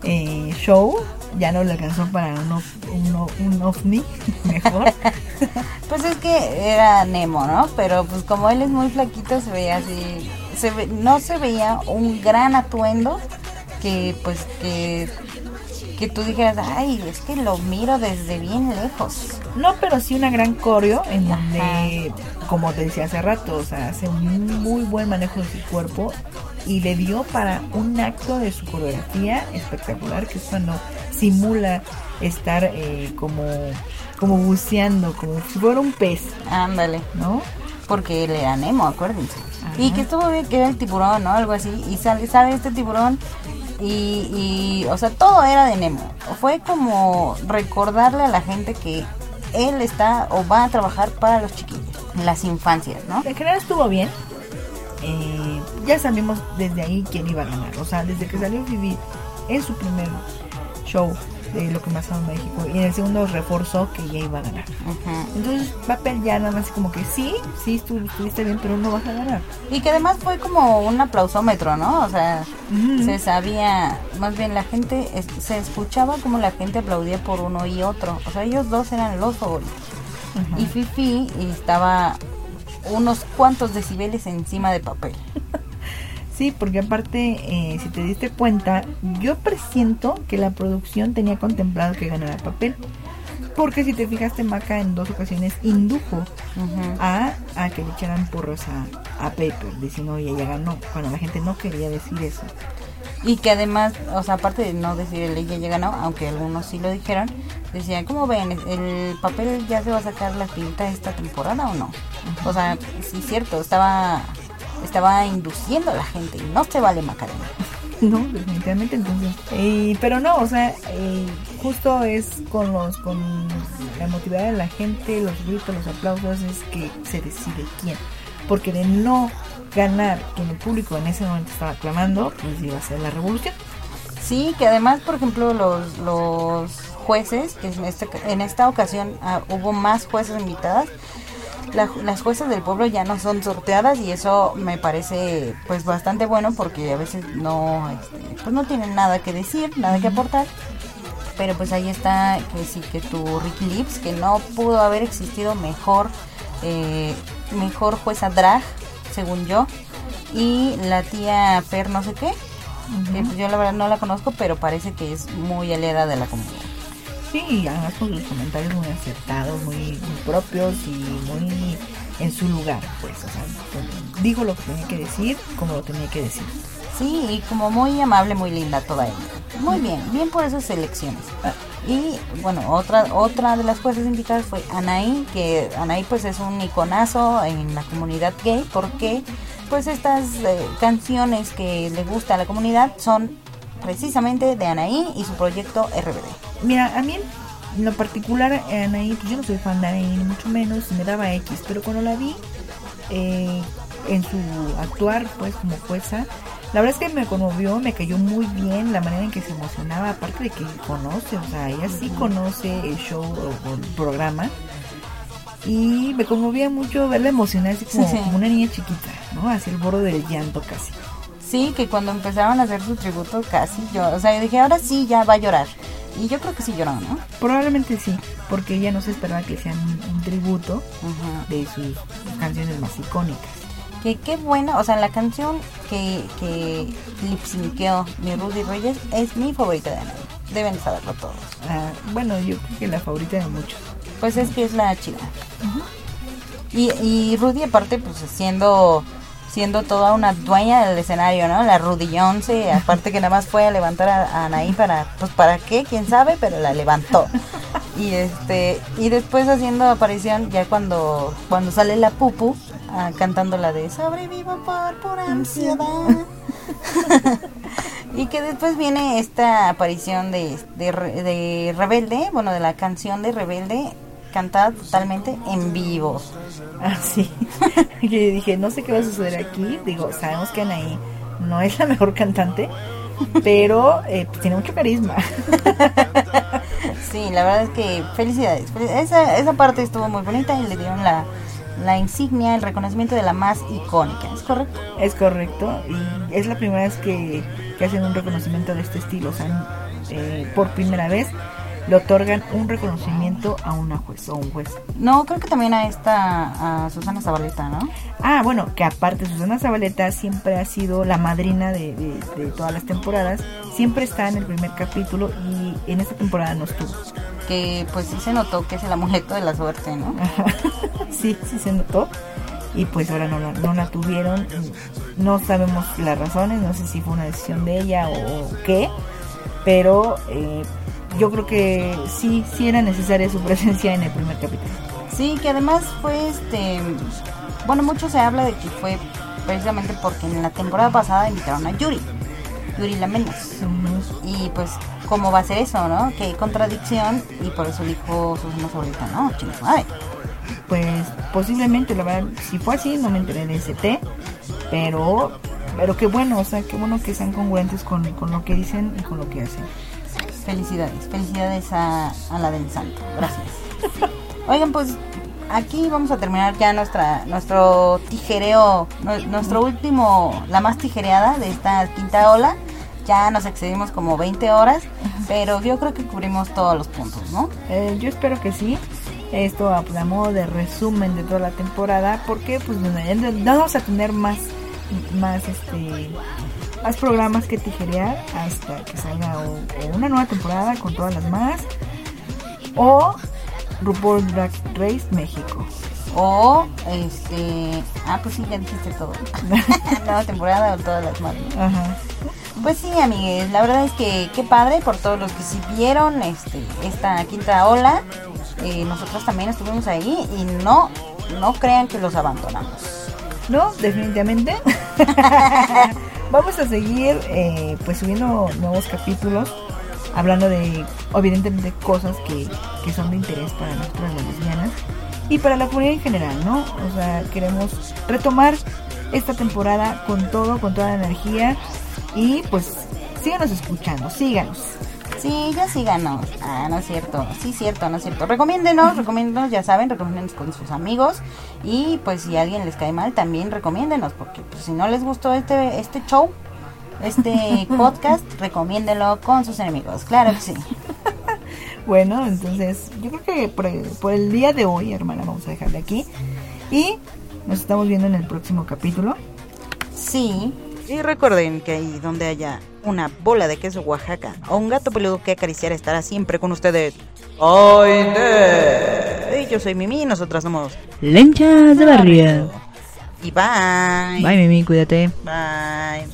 S2: eh, show ya no le alcanzó para un, of- un, un ovni mejor.
S1: Pues es que era Nemo, ¿no? Pero pues como él es muy flaquito se veía así, se ve- no se veía un gran atuendo que pues que que tú dijeras, ay, es que lo miro desde bien lejos.
S2: No, pero sí una gran coreo en donde, como te decía hace rato, o sea, hace un muy buen manejo de su cuerpo y le dio para un acto de su coreografía espectacular, que es cuando simula estar eh, como, como buceando, como si fuera un pez,
S1: Ándale,
S2: ¿no?
S1: porque él era Nemo, acuérdense.
S2: Ajá.
S1: Y que estuvo bien que era el tiburón, ¿no? Algo así. Y sale, sale este tiburón y, o sea, todo era de Nemo. Fue como recordarle a la gente que él está o va a trabajar para los chiquillos, las infancias, ¿no?
S2: En general estuvo bien. Eh, ya sabíamos desde ahí quién iba a ganar. O sea, desde que salió Vivi en su primer show de lo que más en México y en el segundo reforzó que ya iba a ganar. Entonces, papel ya nada más como que sí, sí estu- estuviste bien, pero no vas a ganar.
S1: Y que además fue como un aplausómetro, ¿no? O sea, se sabía, más bien la gente, es- se escuchaba como la gente aplaudía por uno y otro. O sea, ellos dos eran los favoritos.
S2: Ajá.
S1: Y Fifi estaba unos cuantos decibeles encima de papel.
S2: Sí, porque aparte, eh, si te diste cuenta, yo presiento que la producción tenía contemplado que ganara papel. Porque si te fijaste, Maca en dos ocasiones indujo a, a que le echaran porros a, a Paper, diciendo, oye, ya ganó, cuando la gente no quería decir eso.
S1: Y que además, o sea, aparte de no decir el ella ya ganó, aunque algunos sí lo dijeron, decían, ¿cómo ven? ¿El papel ya se va a sacar la pinta esta temporada o no? O sea, sí es cierto, estaba estaba induciendo a la gente y no se vale Macarena.
S2: No, definitivamente entonces. eh, pero no, o sea, eh, justo es con los con la motividad de la gente, los gritos, los aplausos, es que se decide quién. Porque de no ganar quien el público en ese momento estaba clamando, pues iba a ser la revolución.
S1: Sí, que además, por ejemplo, los, los jueces, que en, este, en esta ocasión ah, hubo más jueces invitadas, la- las jueces del pueblo ya no son sorteadas y eso me parece pues bastante bueno porque a veces no, este, pues no tienen nada que decir, nada que aportar. Pero pues ahí está que sí, que tu Ricky Lips, que no pudo haber existido mejor, eh, mejor jueza drag, según yo. Y la tía Per no sé qué, que yo la verdad no la conozco, pero parece que es muy aliada de la comunidad.
S2: Sí, y además con sus comentarios muy acertados, muy, muy propios y muy en su lugar, pues, o sea, pues, dijo lo que tenía que decir, como lo tenía que decir.
S1: Sí, y como muy amable, muy linda toda ella. Muy bien, bien por esas elecciones. Y bueno, otra otra de las jueces invitadas fue Anaí, que Anaí pues es un iconazo en la comunidad gay porque pues estas eh, canciones que le gusta a la comunidad son precisamente de Anaí y su proyecto RBD.
S2: Mira, a mí en lo particular, Anaí, pues yo no soy fan de Anaí, ni mucho menos, me daba X, pero cuando la vi eh, en su actuar, pues como jueza, la verdad es que me conmovió, me cayó muy bien la manera en que se emocionaba, aparte de que conoce, o sea, ella sí conoce el show o, el programa. Y me conmovía mucho verla emocionarse como,
S1: Sí.
S2: como una niña chiquita, ¿no? Hacia el borde del llanto casi.
S1: Sí, que cuando empezaron a hacer su tributo casi yo, o sea, yo dije, ahora sí ya va a llorar. Y yo creo que sí lloró, ¿no?
S2: Probablemente sí, porque ella no se esperaba que sean un, un tributo
S1: Ajá.
S2: de sus canciones más icónicas.
S1: Que qué buena, o sea, la canción que, que lipsinqueó mi Rudy Reyes es mi favorita de Anaí. Deben saberlo todos.
S2: Ah, bueno, yo creo que la favorita de muchos.
S1: Pues es que es la chida. Y, y Rudy aparte, pues siendo siendo toda una dueña del escenario, ¿no? La Rudy aparte que nada más fue a levantar a, a Anaí para, pues para qué, quién sabe, pero la levantó. Y este, y después haciendo aparición ya cuando, cuando sale la pupu, ah, cantando la de Sobrevivo por pura ansiedad. y que después viene esta aparición de, de, de Rebelde, bueno, de la canción de Rebelde, cantada totalmente en vivo.
S2: Ah, sí. y dije, no sé qué va a suceder aquí. Digo, sabemos que Anaí no es la mejor cantante, pero eh, pues, tiene mucho carisma.
S1: Sí, la verdad es que felicidades. Fel- Esa, esa parte estuvo muy bonita y le dieron la, la insignia, el reconocimiento de la más icónica, ¿es correcto?
S2: Es correcto, y es la primera vez que, que hacen un reconocimiento de este estilo, o sea, eh, por primera vez le otorgan un reconocimiento a una juez o un juez.
S1: No, creo que también a esta, a Susana Zabaleta, ¿no?
S2: Ah, bueno, que aparte Susana Zabaleta siempre ha sido la madrina de, de, todas las temporadas, siempre está en el primer capítulo y en esta temporada no estuvo.
S1: Que pues sí se notó que es el amuleto de la suerte, ¿no?
S2: sí, sí se notó y pues ahora no la, no la tuvieron, no sabemos las razones, no sé si fue una decisión de ella o qué, pero... Eh, yo creo que sí, sí era necesaria su presencia en el primer capítulo.
S1: Sí, que además fue este, bueno, mucho se habla de que fue precisamente porque en la temporada pasada invitaron a Yuri, Yuri la menos. Y pues, ¿cómo va a ser eso, no? Qué contradicción, y por eso dijo Susana Favorita, no, chingos madre.
S2: Pues posiblemente, la verdad, si fue así, no me enteré de ese té, pero, pero qué bueno, o sea, qué bueno que sean congruentes con, con lo que dicen y con lo que hacen.
S1: Felicidades, felicidades a, la del santo. Gracias. Oigan, pues aquí vamos a terminar ya nuestra nuestro tijereo, nuestro último, la más tijereada de esta quinta ola. Ya nos excedimos como 20 horas, pero yo creo que cubrimos todos los puntos, ¿no?
S2: Eh, yo espero que sí. Esto a, pues, modo de resumen de toda la temporada, porque pues no vamos a tener más, más este más programas que tijerear hasta que salga una nueva temporada con todas las más. O RuPaul Drag Race México.
S1: O este ah pues sí ya dijiste todo. Nueva temporada o todas las más Ajá. pues sí amigues la verdad es que qué padre por todos los que sí vieron este esta quinta ola. Eh, nosotros también estuvimos ahí y no no crean que los abandonamos.
S2: No definitivamente Vamos a seguir eh, pues subiendo nuevos capítulos, hablando de evidentemente cosas que, que son de interés para nosotros las lesbianas y para la comunidad en general, ¿no? O sea, queremos retomar esta temporada con todo, con toda la energía y pues síganos escuchando, síganos.
S1: Sí, ya síganos. Ah, no es cierto. Sí, cierto, no es cierto. Recomiéndenos, recomiéndenos, ya saben, recomiéndenos con sus amigos. Y pues si a alguien les cae mal, también recomiéndenos. Porque pues, si no les gustó este, este show, este podcast, recomiéndenlo con sus enemigos. Claro que sí.
S2: bueno, entonces yo creo que por el, por el día de hoy, hermana, vamos a dejarle aquí. Y nos estamos viendo en el próximo capítulo.
S1: Sí. Y recuerden que ahí donde haya una bola de queso Oaxaca o un gato peludo que acariciar estará siempre con ustedes. ¡Ay, de! yo soy Mimi y nosotras somos
S2: Lenchas de Barrio.
S1: Y bye.
S2: Bye, Mimi, cuídate.
S1: Bye.